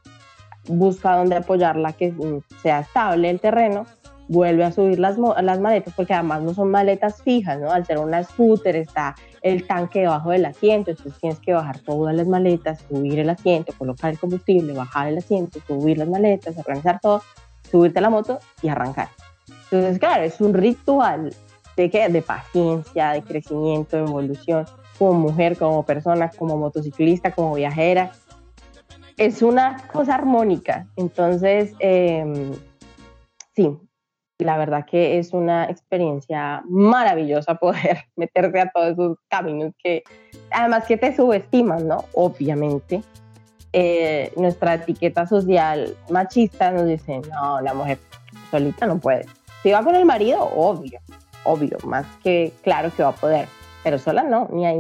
busca dónde apoyarla que sea estable el terreno, vuelve a subir las, las maletas, porque además no son maletas fijas, ¿no? Al ser una scooter está el tanque debajo del asiento, entonces tienes que bajar todas las maletas, subir el asiento, colocar el combustible, bajar el asiento, subir las maletas, organizar todo, subirte a la moto y arrancar. Entonces, claro, es un ritual de, que, de paciencia, de crecimiento, de evolución, como mujer, como persona, como motociclista, como viajera. Es una cosa armónica. Entonces, eh, sí, la verdad que es una experiencia maravillosa poder [laughs] meterte a todos esos caminos que además que te subestiman, ¿no? Obviamente. Eh, nuestra etiqueta social machista nos dice, no, la mujer solita no puede. Si va con el marido, obvio, obvio, más que claro que va a poder, pero sola no, ni ahí.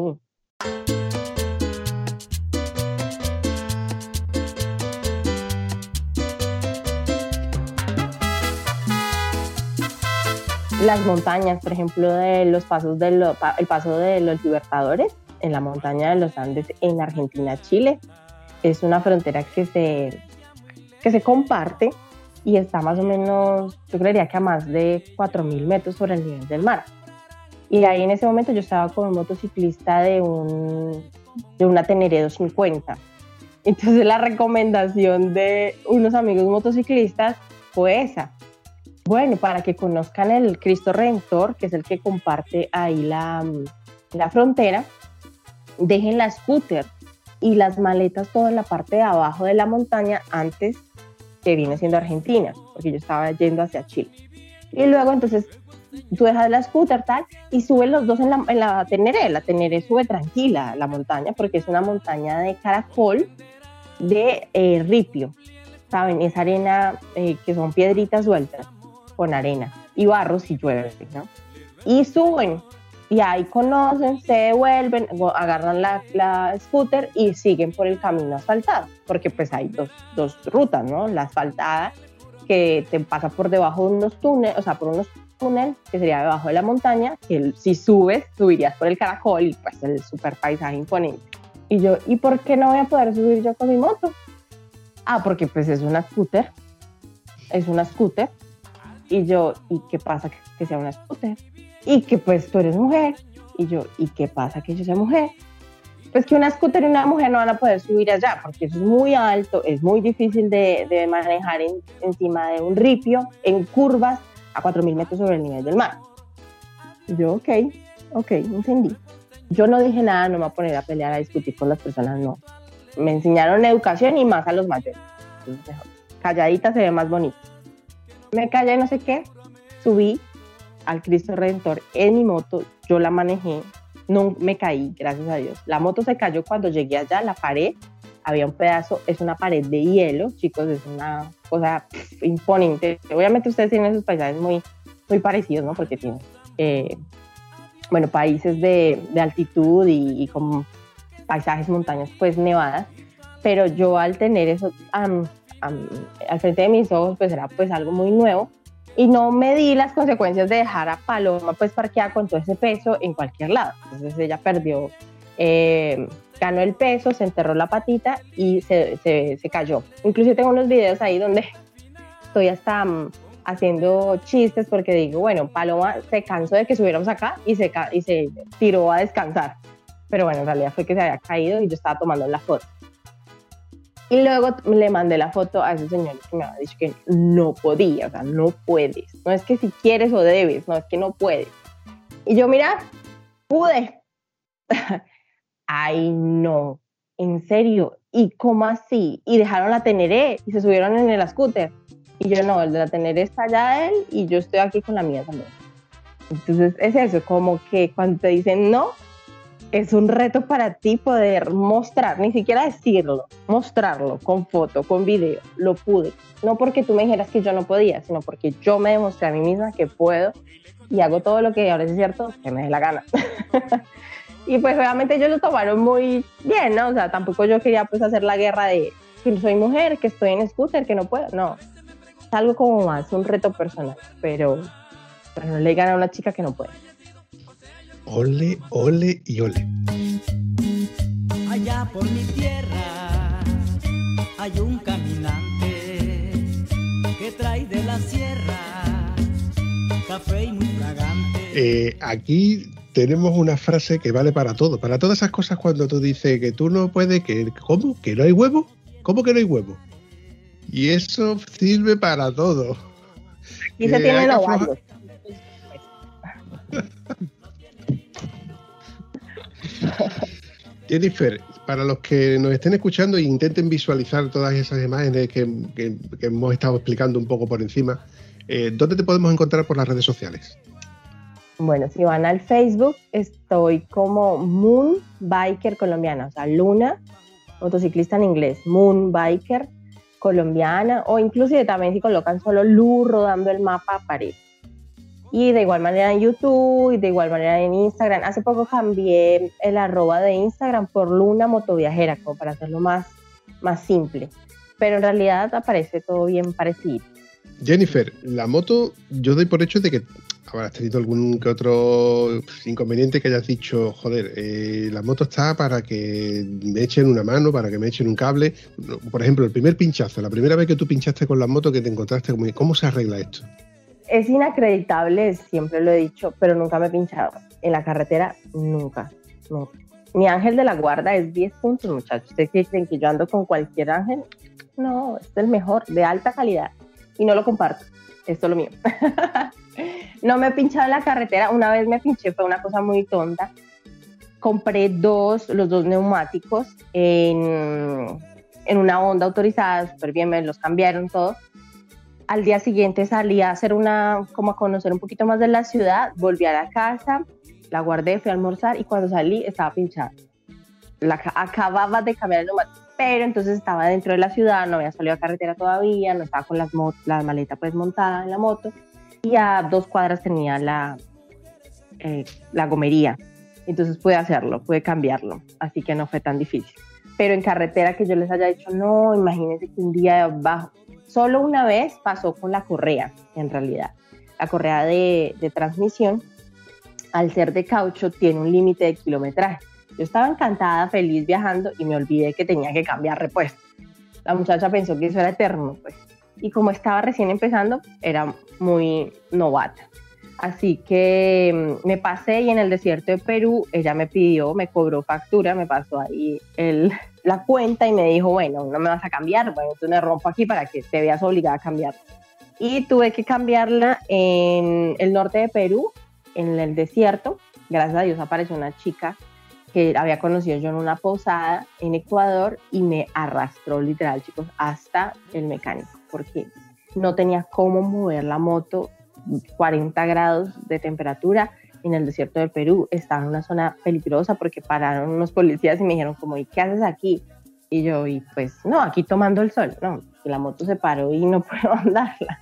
las montañas, por ejemplo, de los pasos del el paso de los Libertadores en la montaña de los Andes en Argentina, Chile. Es una frontera que se, que se comparte y está más o menos, yo creería que a más de 4.000 metros sobre el nivel del mar. Y ahí en ese momento yo estaba con un motociclista de, un, de una Teneré 250. Entonces la recomendación de unos amigos motociclistas fue esa, bueno, para que conozcan el Cristo Redentor, que es el que comparte ahí la, la frontera, dejen la scooter y las maletas todo en la parte de abajo de la montaña antes que viene siendo Argentina, porque yo estaba yendo hacia Chile. Y luego entonces tú dejas la scooter tal y suben los dos en la, en la Teneré. La Teneré sube tranquila la montaña porque es una montaña de caracol de eh, ripio, ¿saben? Esa arena eh, que son piedritas sueltas con arena y barro si llueve, ¿no? Y suben y ahí conocen, se devuelven, agarran la, la, scooter y siguen por el camino asfaltado, porque pues hay dos, dos rutas, ¿no? La asfaltada que te pasa por debajo de unos túneles, o sea, por unos túneles que sería debajo de la montaña, que si subes, subirías por el caracol y pues el super paisaje imponente. Y yo, ¿y por qué no voy a poder subir yo con mi moto? Ah, porque pues es una scooter, es una scooter y yo, ¿y qué pasa que, sea una scooter? Y que pues tú eres mujer. Y yo, ¿y qué pasa que yo sea mujer? Pues que una scooter y una mujer no van a poder subir allá porque es muy alto, es muy difícil de, de manejar encima de un ripio, en curvas, a 4.000 metros sobre el nivel del mar. Yo, ok, ok, entendí. Yo no dije nada, no me voy a poner a pelear, a discutir con las personas, no. Me enseñaron educación y más a los mayores. calladita se ve más bonito me callé, no sé qué, subí al Cristo Redentor en mi moto, yo la manejé, no me caí, gracias a Dios. La moto se cayó cuando llegué allá, la pared, había un pedazo, es una pared de hielo, chicos, es una cosa imponente. Obviamente ustedes tienen esos paisajes muy, muy parecidos, ¿no? Porque tienen, eh, bueno, países de, de altitud y, y, paisajes, montañas, pues nevadas, pero yo al tener eso, al frente de mis ojos, pues era pues algo muy nuevo y no me di las consecuencias de dejar a Paloma pues parqueada con todo ese peso en cualquier lado. Entonces ella perdió, eh, ganó el peso, se enterró la patita y se, se, cayó. Incluso tengo unos videos ahí donde [laughs] estoy hasta mm, haciendo chistes porque digo, bueno, Paloma se cansó de que subiéramos acá y se, y se tiró a descansar. Pero bueno, en realidad fue que se había caído y yo estaba tomando la foto. Y luego le mandé la foto a ese señor que me había dicho que no podía, o sea, no puedes. No es que si quieres o debes, no es que no puedes. Y yo, mira, pude. [laughs] Ay, no, en serio. ¿Y cómo así? Y dejaron la Teneré y se subieron en el scooter. Y yo, no, el de la Teneré está allá él y yo estoy aquí con la mía también. Entonces es eso, como que cuando te dicen no, es un reto para ti poder mostrar, ni siquiera decirlo, mostrarlo con foto, con video. Lo pude. No porque tú me dijeras que yo no podía, sino porque yo me demostré a mí misma que puedo y hago todo lo que ahora es cierto que me dé la gana. [laughs] y pues obviamente ellos lo tomaron muy bien, ¿no? O sea, tampoco yo quería pues hacer la guerra de que soy mujer, que estoy en scooter, que no puedo. No, es algo como más, un reto personal, pero, pero no le gana a una chica que no puede. Ole, ole y ole. Allá por mi tierra hay un caminante que trae de la sierra café y muy fragante. Eh, aquí tenemos una frase que vale para todo, para todas esas cosas cuando tú dices que tú no puedes, que ¿cómo? ¿Que no hay huevo? ¿Cómo que no hay huevo? Y eso sirve para todo. Y se Eh, tiene los [laughs] ovarios. Jennifer, para los que nos estén escuchando e intenten visualizar todas esas imágenes que, que- que hemos estado explicando un poco por encima, eh, ¿dónde te podemos encontrar por las redes sociales? Bueno, si van al Facebook, estoy como Moon Biker colombiana, o sea, Luna, motociclista en inglés, Moon Biker colombiana, o inclusive también si colocan solo Lu rodando el mapa aparece. Y de igual manera en YouTube, y de igual manera en Instagram. Hace poco cambié el arroba de Instagram por Luna Motoviajera, como para hacerlo más, más simple. Pero en realidad aparece todo bien parecido. Jennifer, la moto, yo doy por hecho de que habrás tenido algún que otro inconveniente que hayas dicho, joder, eh, la moto está para que me echen una mano, para que me echen un cable. Por ejemplo, el primer pinchazo, la primera vez que tú pinchaste con la moto que te encontraste, ¿cómo se arregla esto? Es inacreditable, siempre lo he dicho, pero nunca me he pinchado. En la carretera, nunca. nunca. Mi ángel de la guarda es 10 puntos, muchachos. ¿Ustedes creen que yo ando con cualquier ángel? No, es el mejor, de alta calidad. Y no lo comparto. Esto es lo mío. [laughs] no me he pinchado en la carretera. Una vez me pinché, fue una cosa muy tonta. Compré dos, los dos neumáticos en, en una onda autorizada, súper bien, me los cambiaron todos al día siguiente salí a hacer una, como a conocer un poquito más de la ciudad, volví a la casa, la guardé, fui a almorzar y cuando salí estaba pinchada. La, ca- acababa de cambiar el neumático, pero entonces estaba dentro de la ciudad, no había salido a carretera todavía, no estaba con las mo- la maleta pues montada en la moto y a dos cuadras tenía la, eh, la gomería. Entonces pude hacerlo, pude cambiarlo, así que no fue tan difícil. Pero en carretera que yo les haya dicho, no, imagínense que un día bajo, Solo una vez pasó con la correa, en realidad. La correa de, de transmisión, al ser de caucho, tiene un límite de kilometraje. Yo estaba encantada, feliz viajando y me olvidé que tenía que cambiar repuesto. La muchacha pensó que eso era eterno, pues. Y como estaba recién empezando, era muy novata. Así que mm, me pasé y en el desierto de Perú ella me pidió, me cobró factura, me pasó ahí [laughs] la cuenta y me dijo, bueno, no me vas a cambiar, bueno, tú me rompo aquí para que te veas obligada a cambiar. Y tuve que cambiarla en el norte de Perú, en el desierto. Gracias a Dios apareció una chica que había conocido yo en una posada en Ecuador y me arrastró literal, chicos, hasta el mecánico, porque no tenía cómo mover la moto 40 grados de temperatura en el desierto del Perú. Estaba en una zona peligrosa porque pararon unos policías y me dijeron como, ¿y qué haces aquí? Y yo, y pues, no, aquí tomando el sol. No, la moto se paró y no [laughs] puedo andarla.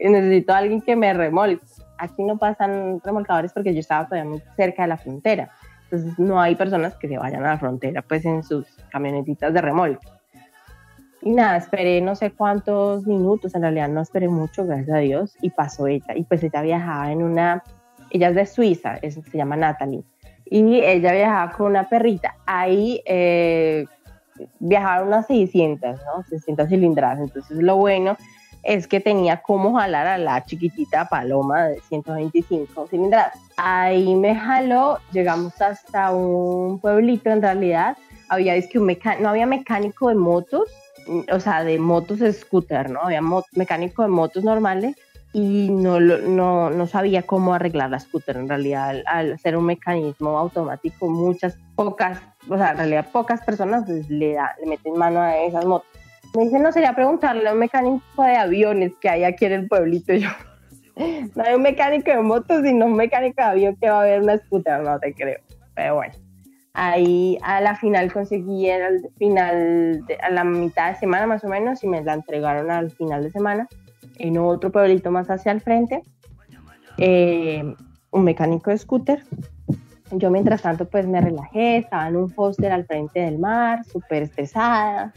Necesito a alguien que me remolque. Aquí no pasan remolcadores porque yo estaba todavía muy cerca de la frontera. Entonces no hay personas que se vayan a la frontera pues en sus camionetitas de remolque. Y nada, esperé no sé cuántos minutos, en realidad no esperé mucho, gracias a Dios, y pasó ella. Y pues ella viajaba en una, ella es de Suiza, se llama Natalie, y ella viajaba con una perrita. Ahí eh, viajaban unas 600, ¿no? 600 cilindradas. Entonces lo bueno es que tenía como jalar a la chiquitita paloma de 125 cilindradas. Ahí me jaló, llegamos hasta un pueblito en realidad, había es que no había mecánico de motos, o sea, de motos scooter, ¿no? Había mecánico de motos normales y no, no, no, sabía cómo arreglar la scooter. En realidad, al, al, ser un mecanismo automático, muchas, pocas, o sea, en realidad pocas personas le, da, le meten mano a esas motos. Me dice, no, sería preguntarle a un mecánico de aviones que hay aquí en el pueblito. [laughs] yo, no hay un mecánico de motos, sino un mecánico de avión que va a ver una scooter, no te creo. Pero bueno, ahí a la final conseguí el final, a la mitad de semana más o menos, y me la entregaron al final de semana en otro pueblito más hacia el frente, eh, un mecánico de scooter. Yo mientras tanto pues me relajé, estaba en un foster al frente del mar, súper estresada,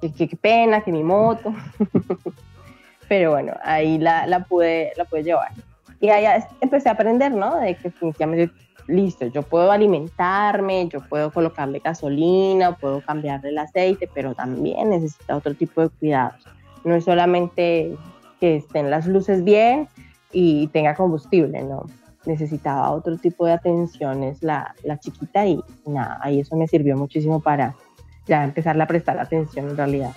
qué, qué, pena, que mi moto. [laughs] Pero bueno, ahí la, la, pude, la pude llevar. Y ahí empecé a aprender, ¿no? De que definitivamente, listo, yo puedo alimentarme, yo puedo colocarle gasolina, puedo cambiarle el aceite, pero también necesita otro tipo de cuidados. No es solamente que estén las luces bien y tenga combustible, ¿no? Necesitaba otro tipo de atenciones la, la chiquita y nada, ahí eso me sirvió muchísimo para ya empezarle a prestar atención en realidad.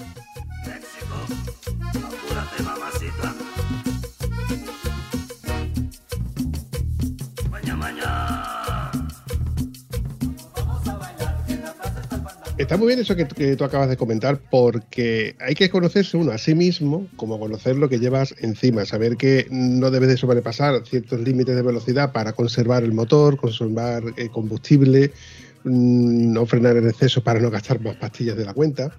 Está muy bien eso que, tú acabas de comentar, porque hay que conocerse uno a sí mismo, como conocer lo que llevas encima, saber que no debes de sobrepasar ciertos límites de velocidad para conservar el motor, conservar el combustible, mm, no frenar en exceso para no gastar más pastillas de la cuenta.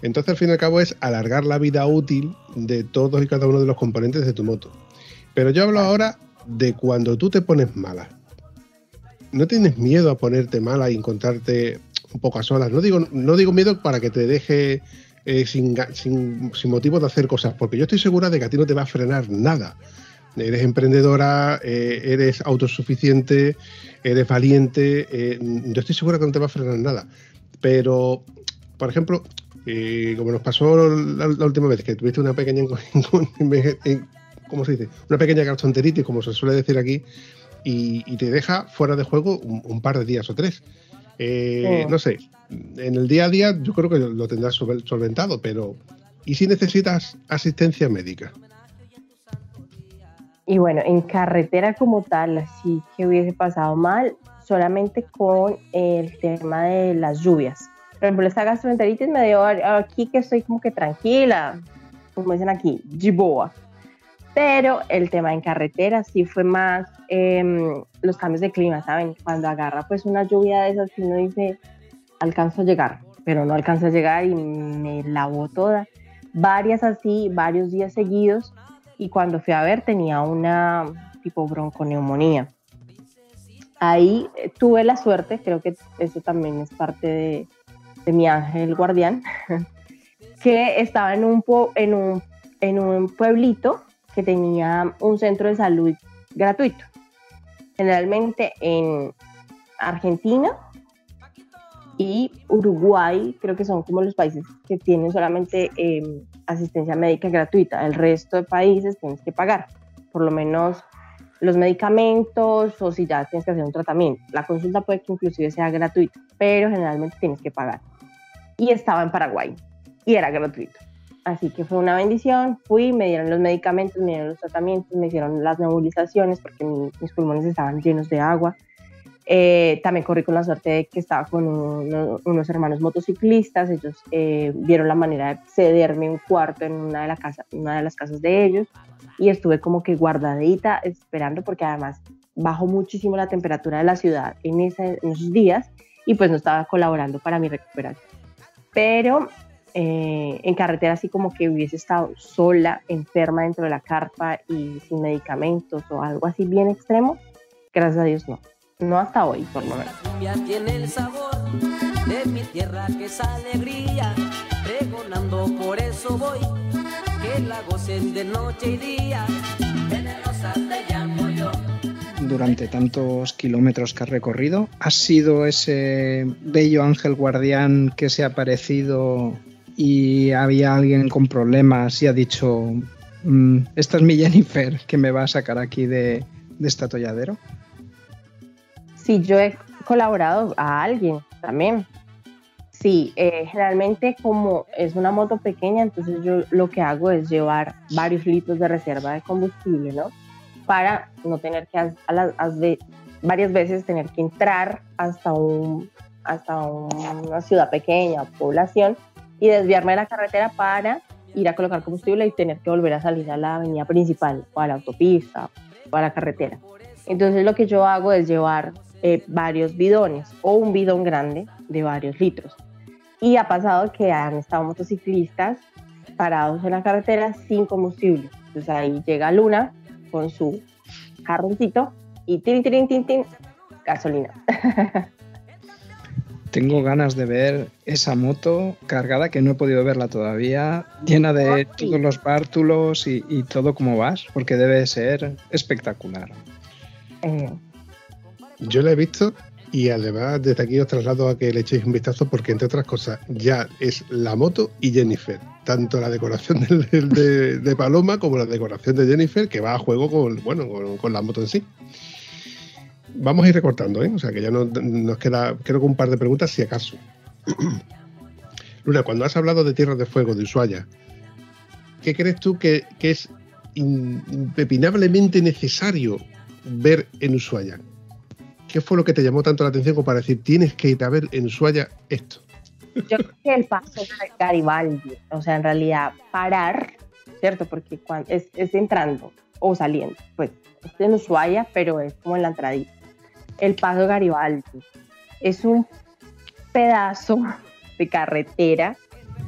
Entonces, al fin y al cabo, es alargar la vida útil de todos y cada uno de los componentes de tu moto. Pero yo hablo ahora de cuando tú te pones mala. ¿No tienes miedo a ponerte mala y encontrarte un poco a solas. No digo, no digo miedo para que te deje eh, sin, sin, motivo de hacer cosas, porque yo estoy segura de que a ti no te va a frenar nada. Eres emprendedora, eh, eres autosuficiente, eres valiente. Eh, yo estoy segura que no te va a frenar nada. Pero, por ejemplo, como nos pasó la, última vez que tuviste una pequeña, ¿cómo se dice? Una pequeña gastroenteritis, como se suele decir aquí, y, te deja fuera de juego un par de días o tres. Eh, no sé, en el día a día yo creo que lo tendrás solventado, pero ¿y si necesitas asistencia médica? Y bueno, en carretera como tal, así que hubiese pasado mal, solamente con el tema de las lluvias. Por ejemplo, esta gastroenteritis me dio aquí que estoy como que tranquila, como dicen aquí, jiboa. Pero el tema en carretera sí fue más em, los cambios de clima, ¿saben? Cuando agarra pues una lluvia de esas uno dice, alcanzo a llegar, pero no alcanza a llegar y me lavó toda. Varias así, varios días seguidos y cuando fui a ver tenía una tipo bronconeumonía. Ahí eh, tuve la suerte, creo que eso también es parte de, de mi ángel guardián, [laughs] que estaba en un, en un, en un pueblito que tenía un centro de salud gratuito. Generalmente en Argentina y Uruguay creo que son como los países que tienen solamente em, asistencia médica gratuita. El resto de países tienes que pagar, por lo menos los medicamentos o si ya tienes que hacer un tratamiento. La consulta puede que inclusive sea gratuita, pero generalmente tienes que pagar. Y estaba en Paraguay y era gratuito. Así que fue una bendición, fui, me dieron los medicamentos, me dieron los tratamientos, me hicieron las nebulizaciones porque mis pulmones estaban llenos de agua. Eh, también corrí con la suerte de que estaba con unos hermanos motociclistas, ellos eh, vieron la manera de cederme un cuarto en una de, la casa, una de las casas de ellos y estuve como que guardadita esperando porque además bajó muchísimo la temperatura de la ciudad en, ese, en esos días y pues no estaba colaborando para mi recuperación. Pero eh, en carretera así como que hubiese estado sola, enferma dentro de la carpa y sin medicamentos o algo así bien extremo, gracias a Dios no. No hasta hoy, por lo menos. La tiene el sabor de mi tierra que es alegría, pregonando por eso voy, que la gocen de noche y día, generosa te llamo yo. Durante tantos kilómetros que has recorrido, ¿has sido ese bello ángel guardián que se ha aparecido y había alguien con problemas y ha dicho, mm, esta es mi Jennifer que me va a sacar aquí de, de este atolladero? Sí, yo he colaborado a alguien también. Sí, eh, generalmente como es una moto pequeña, entonces yo lo que hago es llevar varios litros de reserva de combustible, ¿no? Para no tener que a las, varias veces tener que entrar hasta, un, hasta una ciudad pequeña, población, y desviarme de la carretera para ir a colocar combustible y tener que volver a salir a la avenida principal o a la autopista o a la carretera. Entonces lo que yo hago es llevar eh, varios bidones o un bidón grande de varios litros. Y ha pasado que han estado motociclistas parados en la carretera sin combustible. Entonces ahí llega Luna con su carroncito y tin, tin, tin, tin, gasolina. [laughs] Tengo ganas de ver esa moto cargada, que no he podido verla todavía, llena de todos los bártulos y, todo como vas, porque debe ser espectacular. Eh, yo la he visto y además desde aquí os traslado a que le echéis un vistazo porque entre otras cosas ya es la moto y Jennifer. Tanto la decoración de, Paloma como la decoración de Jennifer que va a juego con, bueno, con, la moto en sí. Vamos a ir recortando, ¿eh? O sea que ya no, nos queda, creo que un par de preguntas si acaso. [clears throat] Luna, cuando has hablado de Tierras de Fuego, de Ushuaia, ¿qué crees tú que, que es impepinablemente necesario ver en Ushuaia? ¿Qué fue lo que te llamó tanto la atención como para decir, tienes que ir a ver en Ushuaia esto? Yo creo que el paso de Garibaldi, o sea, en realidad parar, ¿cierto? Porque cuando es, entrando o saliendo, pues es en Ushuaia, pero es como en la entradita. El paso Garibaldi. Es un pedazo de carretera,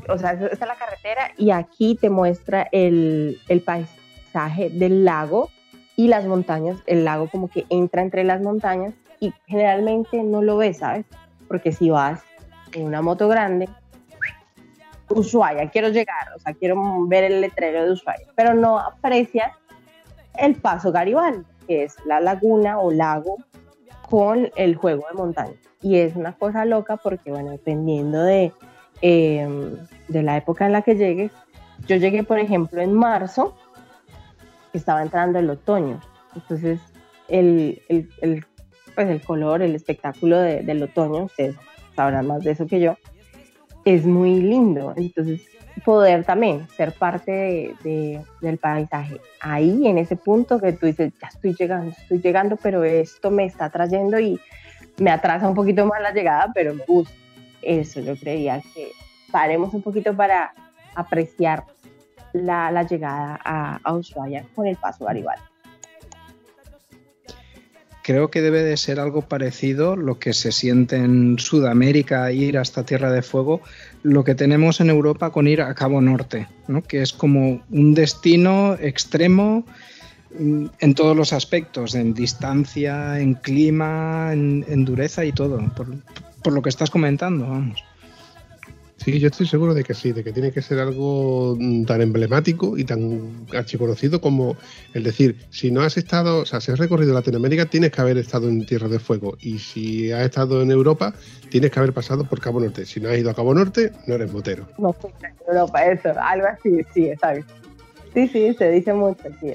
o sea, esta es la carretera y aquí te muestra el, el paisaje del lago y las montañas, el lago como que entra entre las montañas y generalmente no lo ves, ¿sabes? Porque si vas en una moto grande, Ushuaia, quiero llegar, o sea, quiero ver el letrero de Ushuaia, pero no aprecias el paso Garibaldi, que es la laguna o lago con el juego de montaña. Y es una cosa loca porque, bueno, dependiendo de, em, de la época en la que llegues, yo llegué, por ejemplo, en marzo, estaba entrando el otoño. Entonces, el, el, el pues el color, el espectáculo del otoño, ustedes sabrán más de eso que yo, es muy lindo. Entonces, poder también ser parte de, del paisaje. Ahí, en ese punto que tú dices, ya estoy llegando, estoy llegando, pero esto me está trayendo y me atrasa un poquito más la llegada, pero me gusta. Eso yo creía que paremos un poquito para apreciar la, la llegada a, a Ushuaia con el paso Garibaldi creo que debe de ser algo parecido lo que se siente en Sudamérica ir hasta Tierra de Fuego, lo que tenemos en Europa con ir a Cabo Norte, ¿no? que es como un destino extremo mm, en todos los aspectos, en distancia, en clima, en, dureza y todo, por, por, lo que estás comentando, vamos. Sí, yo estoy seguro de que sí, de que tiene que ser algo mm, tan emblemático y tan archiconocido como el decir, si no has estado, o sea, si has recorrido Latinoamérica, tienes que haber estado en Tierra de Fuego. Y si has estado en Europa, tienes que haber pasado por Cabo Norte. Si no has ido a Cabo Norte, no eres motero. No, en Europa, eso, algo así, sí, exacto. Sí, sí, se dice mucho, sí.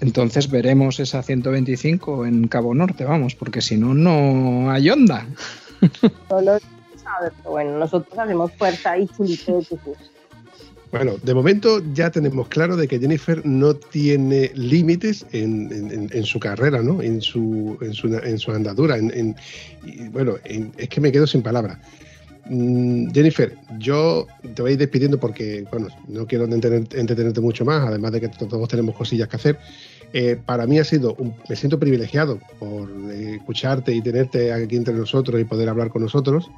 Entonces veremos esa 125 en Cabo Norte, vamos, porque si no, no hay onda. Bueno, nosotros hacemos fuerza y chulito de Bueno, de momento ya tenemos claro de que Jennifer no tiene límites en, su carrera, ¿no? En su, en su, andadura. En, bueno, es que me quedo sin palabras. Mm, Jennifer, yo te voy a ir despidiendo porque, bueno, no quiero entretenerte mucho más, además de que todos tenemos cosillas que hacer. Eh, para mí ha sido, un, me siento privilegiado por eh, escucharte y tenerte aquí entre nosotros y poder hablar con nosotros.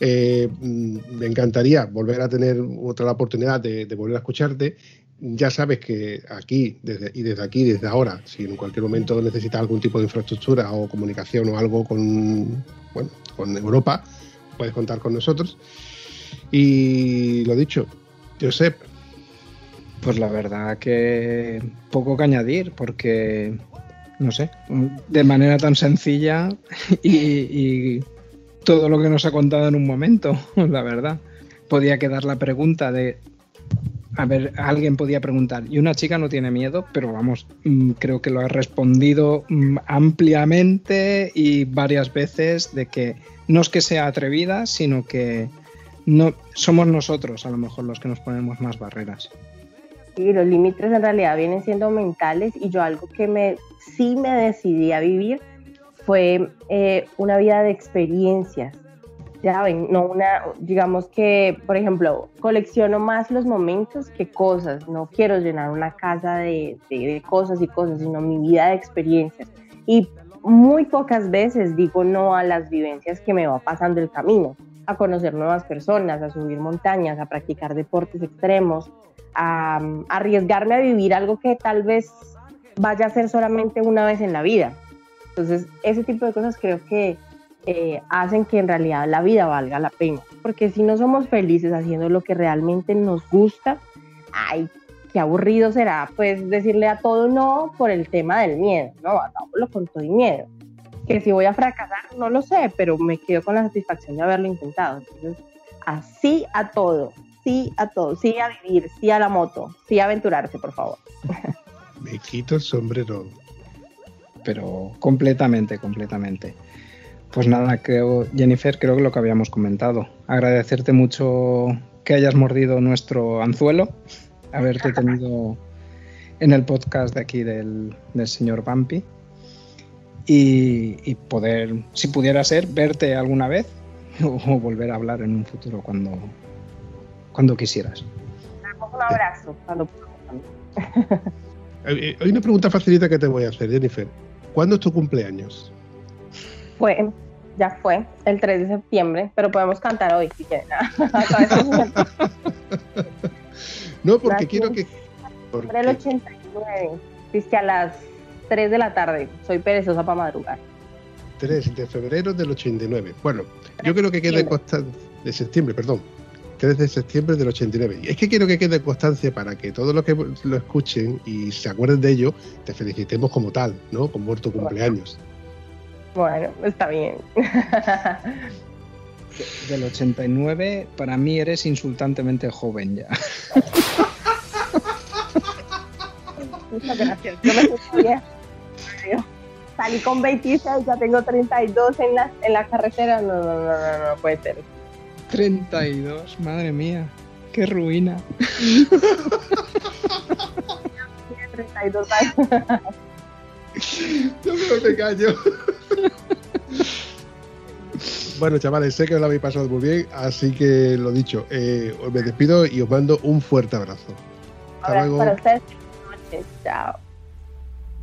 Eh, me encantaría volver a tener otra oportunidad de, volver a escucharte. Ya sabes que aquí desde, y desde aquí, desde ahora, si en cualquier momento necesitas algún tipo de infraestructura o comunicación o algo con, bueno, con Europa, puedes contar con nosotros. Y lo dicho, Josep. Pues la verdad que poco que añadir, porque, no sé, de manera tan sencilla [laughs] y todo lo que nos ha contado en un momento, [laughs] la verdad. Podía quedar la pregunta de a ver, alguien podía preguntar, ¿y una chica no tiene miedo? Pero vamos, mm, creo que lo ha respondido mm, ampliamente y varias veces de que no es que sea atrevida, sino que no somos nosotros a lo mejor los que nos ponemos más barreras. Sí, los límites en realidad vienen siendo mentales y yo algo que me sí me decidí a vivir fue eh, una vida de experiencias. Ya ven, no una, digamos que, por ejemplo, colecciono más los momentos que cosas. No quiero llenar una casa de, de cosas y cosas, sino mi vida de experiencias. Y muy pocas veces digo no a las vivencias que me va pasando el camino, a conocer nuevas personas, a subir montañas, a practicar deportes extremos, a, arriesgarme a vivir algo que tal vez vaya a ser solamente una vez en la vida. Entonces, ese tipo de cosas creo que eh, hacen que en realidad la vida valga la pena. Porque si no somos felices haciendo lo que realmente nos gusta, ay, qué aburrido será pues decirle a todo no por el tema del miedo, ¿no? Hagámoslo con todo y miedo. Que si voy a fracasar, no lo sé, pero me quedo con la satisfacción de haberlo intentado. Entonces, así a todo, sí a todo, sí a vivir, sí a la moto, sí a aventurarse, por favor. [laughs] Me quito el sombrero. Pero completamente, completamente. Pues nada, creo, Jennifer, creo que lo que habíamos comentado. Agradecerte mucho que hayas mordido nuestro anzuelo haberte [laughs] tenido en el podcast de aquí del, señor Bumpy y, poder, si pudiera ser, verte alguna vez [laughs] o, volver a hablar en un futuro cuando, cuando quisieras. Un abrazo. [laughs] Hay una pregunta facilita que te voy a hacer, Jennifer. ¿Cuándo es tu cumpleaños? Fue, ya fue, el 3 de septiembre, pero podemos cantar hoy si quieren. [laughs] [laughs] No, porque quiero que. Porque... el 89, dice a las 3 de la tarde. Soy perezosa para madrugar. 3 de febrero del 89. Bueno, yo creo que quede constancia. De septiembre, perdón. 3 de septiembre del 89. Y es que quiero que quede constancia para que todos los que lo escuchen y se acuerden de ello, te felicitemos como tal, ¿no? Con muerto cumpleaños. Bueno, está bien. del 89, para mí eres insultantemente joven ya. Muchas gracias. Yo me Salí con 26, ya tengo 32 en la, en la carretera. No, no, no, no, no puede ser. 32, madre mía. Qué ruina. 32 años. Yo creo que callo. Bueno, chavales, sé que os lo habéis pasado muy bien, así que lo dicho, eh, me despido y os mando un fuerte abrazo. Hasta luego. Para ustedes. Chao.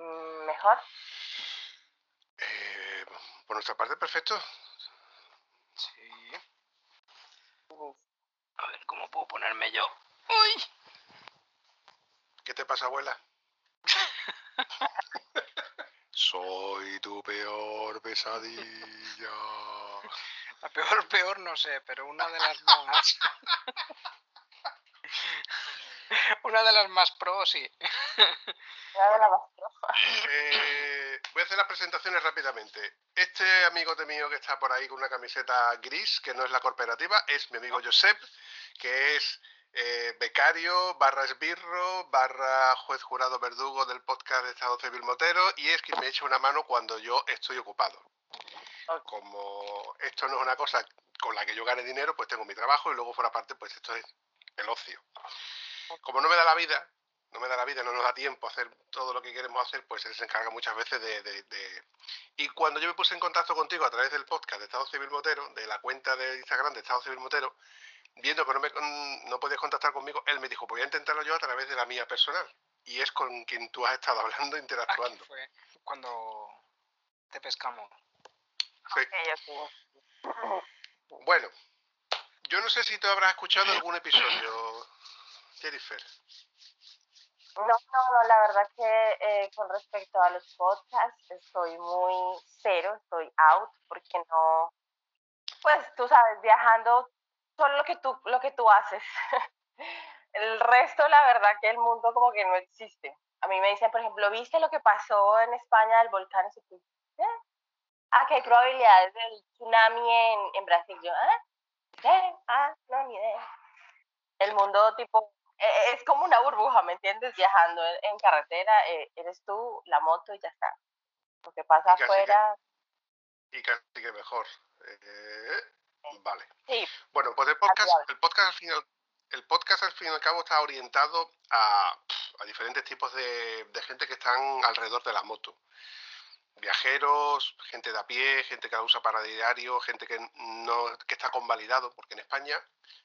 Mejor? Eh, por nuestra parte, perfecto. Sí. A ver, ¿cómo puedo ponerme yo? ¡Uy! ¿Qué te pasa, abuela? [laughs] Soy tu peor pesadilla. La peor, peor no sé, pero una de las más. [laughs] una de las más pro, sí. [laughs] Una de las más pro. Eh, voy a hacer las presentaciones rápidamente. Este amigo de mío que está por ahí con una camiseta gris, que no es la cooperativa, es mi amigo Josep, que es eh, becario, barra esbirro, barra juez jurado verdugo del podcast de Estado Civil Motero y es quien me echa una mano cuando yo estoy ocupado. Como esto no es una cosa con la que yo gane dinero, pues tengo mi trabajo y luego fuera parte, pues esto es el ocio. Como no me da la vida, no me da la vida, no nos da tiempo a hacer todo lo que queremos hacer, pues él se encarga muchas veces de, de- de- Y cuando yo me puse en contacto contigo a través del podcast de Estado Civil Motero, de la cuenta de Instagram de Estado Civil Motero, viendo que no, me, no podías contactar conmigo, él me dijo, pues voy a intentarlo yo a través de la mía personal. Y es con quien tú has estado [laughs] hablando, Aquí interactuando. fue cuando te pescamos. Sí. Bueno, yo no sé si tú habrás escuchado algún episodio, Jennifer. No, no, no, la verdad que eh, con respecto a los podcasts estoy muy cero, estoy out, porque no, pues tú sabes, viajando, solo lo que tú, lo que tú haces. [laughs] el resto, la verdad que el mundo como que no existe. A mí me dicen, por ejemplo, ¿viste lo que pasó en España del volcán? Tú, ¿qué? Ah, que hay probabilidades del tsunami en, en Brasil. Yo, ¿ah? ¿Qué? Ah, no, ni idea. El mundo tipo eh, es como una burbuja, ¿me entiendes? Viajando en, en carretera, eh, eres tú, la moto y ya está. Lo que pasa Y casi que- afuera, Y casi que mejor. Eh, vale. sí, Bueno, pues el podcast, el podcast al final, el podcast al fin y al cabo está orientado a, a diferentes tipos de, de gente que están alrededor de la moto. Viajeros, gente de a pie, gente que la usa para diario, gente que no que está convalidado, porque en España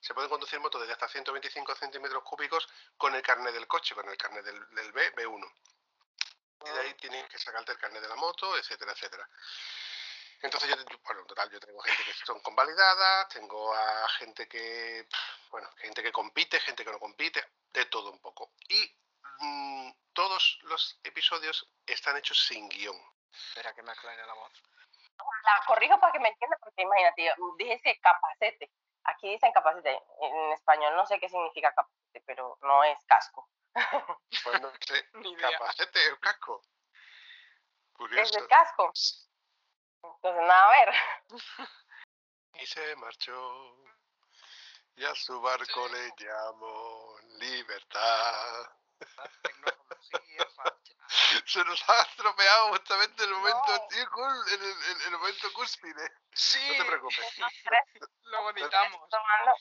se pueden conducir motos desde hasta 125 centímetros cúbicos con el carnet del coche, con el carnet del, del B, B1. Y de ahí tienes que sacarte el carnet de la moto, etcétera, etcétera. Entonces, yo, bueno, en total, yo tengo gente que son convalidadas, tengo a gente que, bueno, gente que compite, gente que no compite, de todo un poco. Y mm, todos los episodios están hechos sin guion. Espera que me aclare la voz. la corrijo para que me entienda, porque imagínate, yo dije capacete. Aquí dicen capacete. En español no sé qué significa capacete, pero no es casco. [laughs] Pues no sé, capacete, el casco. Es Curioso. el casco. Entonces, nada, a ver. [laughs] Y se marchó. Y a su barco le llamó libertad. [laughs] Se nos ha estropeado justamente en el momento, No. tío, cul- en el, en el momento cúspide. Sí, No te preocupes. luego editamos. Tomando.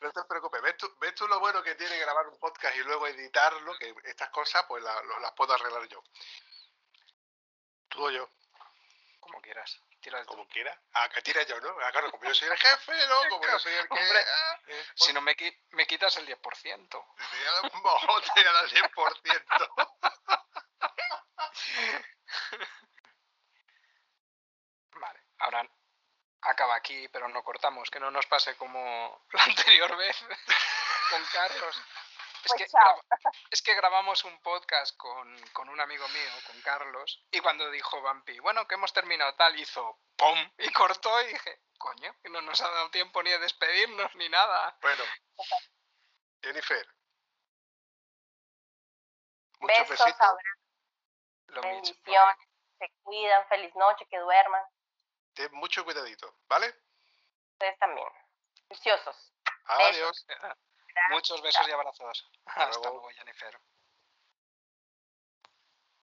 No te preocupes, ¿Ves tú, ves tú lo bueno que tiene grabar un podcast y luego editarlo? Que estas cosas pues la- lo- las puedo arreglar yo. Tú o yo, Como quieras. Tira como quiera. Ah, que tire yo, ¿no? Ah, claro, como yo soy el jefe, [laughs] ¿no? Como yo soy el que... Hombre, ah, eh, Si no me, qui- me quitas el 10%. te voy a dar un bojote al 10%. Vale, ahora acaba aquí, pero no cortamos, que no nos pase como [laughs] la anterior vez con Carlos. Es Pues que, chao. graba- [laughs] es que grabamos un podcast con, con un amigo mío, con Carlos, y cuando dijo Vampi, bueno, que hemos terminado tal, hizo ¡pum! y cortó y dije, coño, que no nos ha dado tiempo ni de despedirnos ni nada. Bueno, [laughs] Jennifer. Muchos Besos, besitos. mismo. bendiciones. Se cuidan. Feliz noche. Que duerman. Ten mucho cuidadito, ¿vale? Ustedes también. Juiciosos. Adiós. Muchos besos y abrazos. Hasta luego. luego, Jennifer.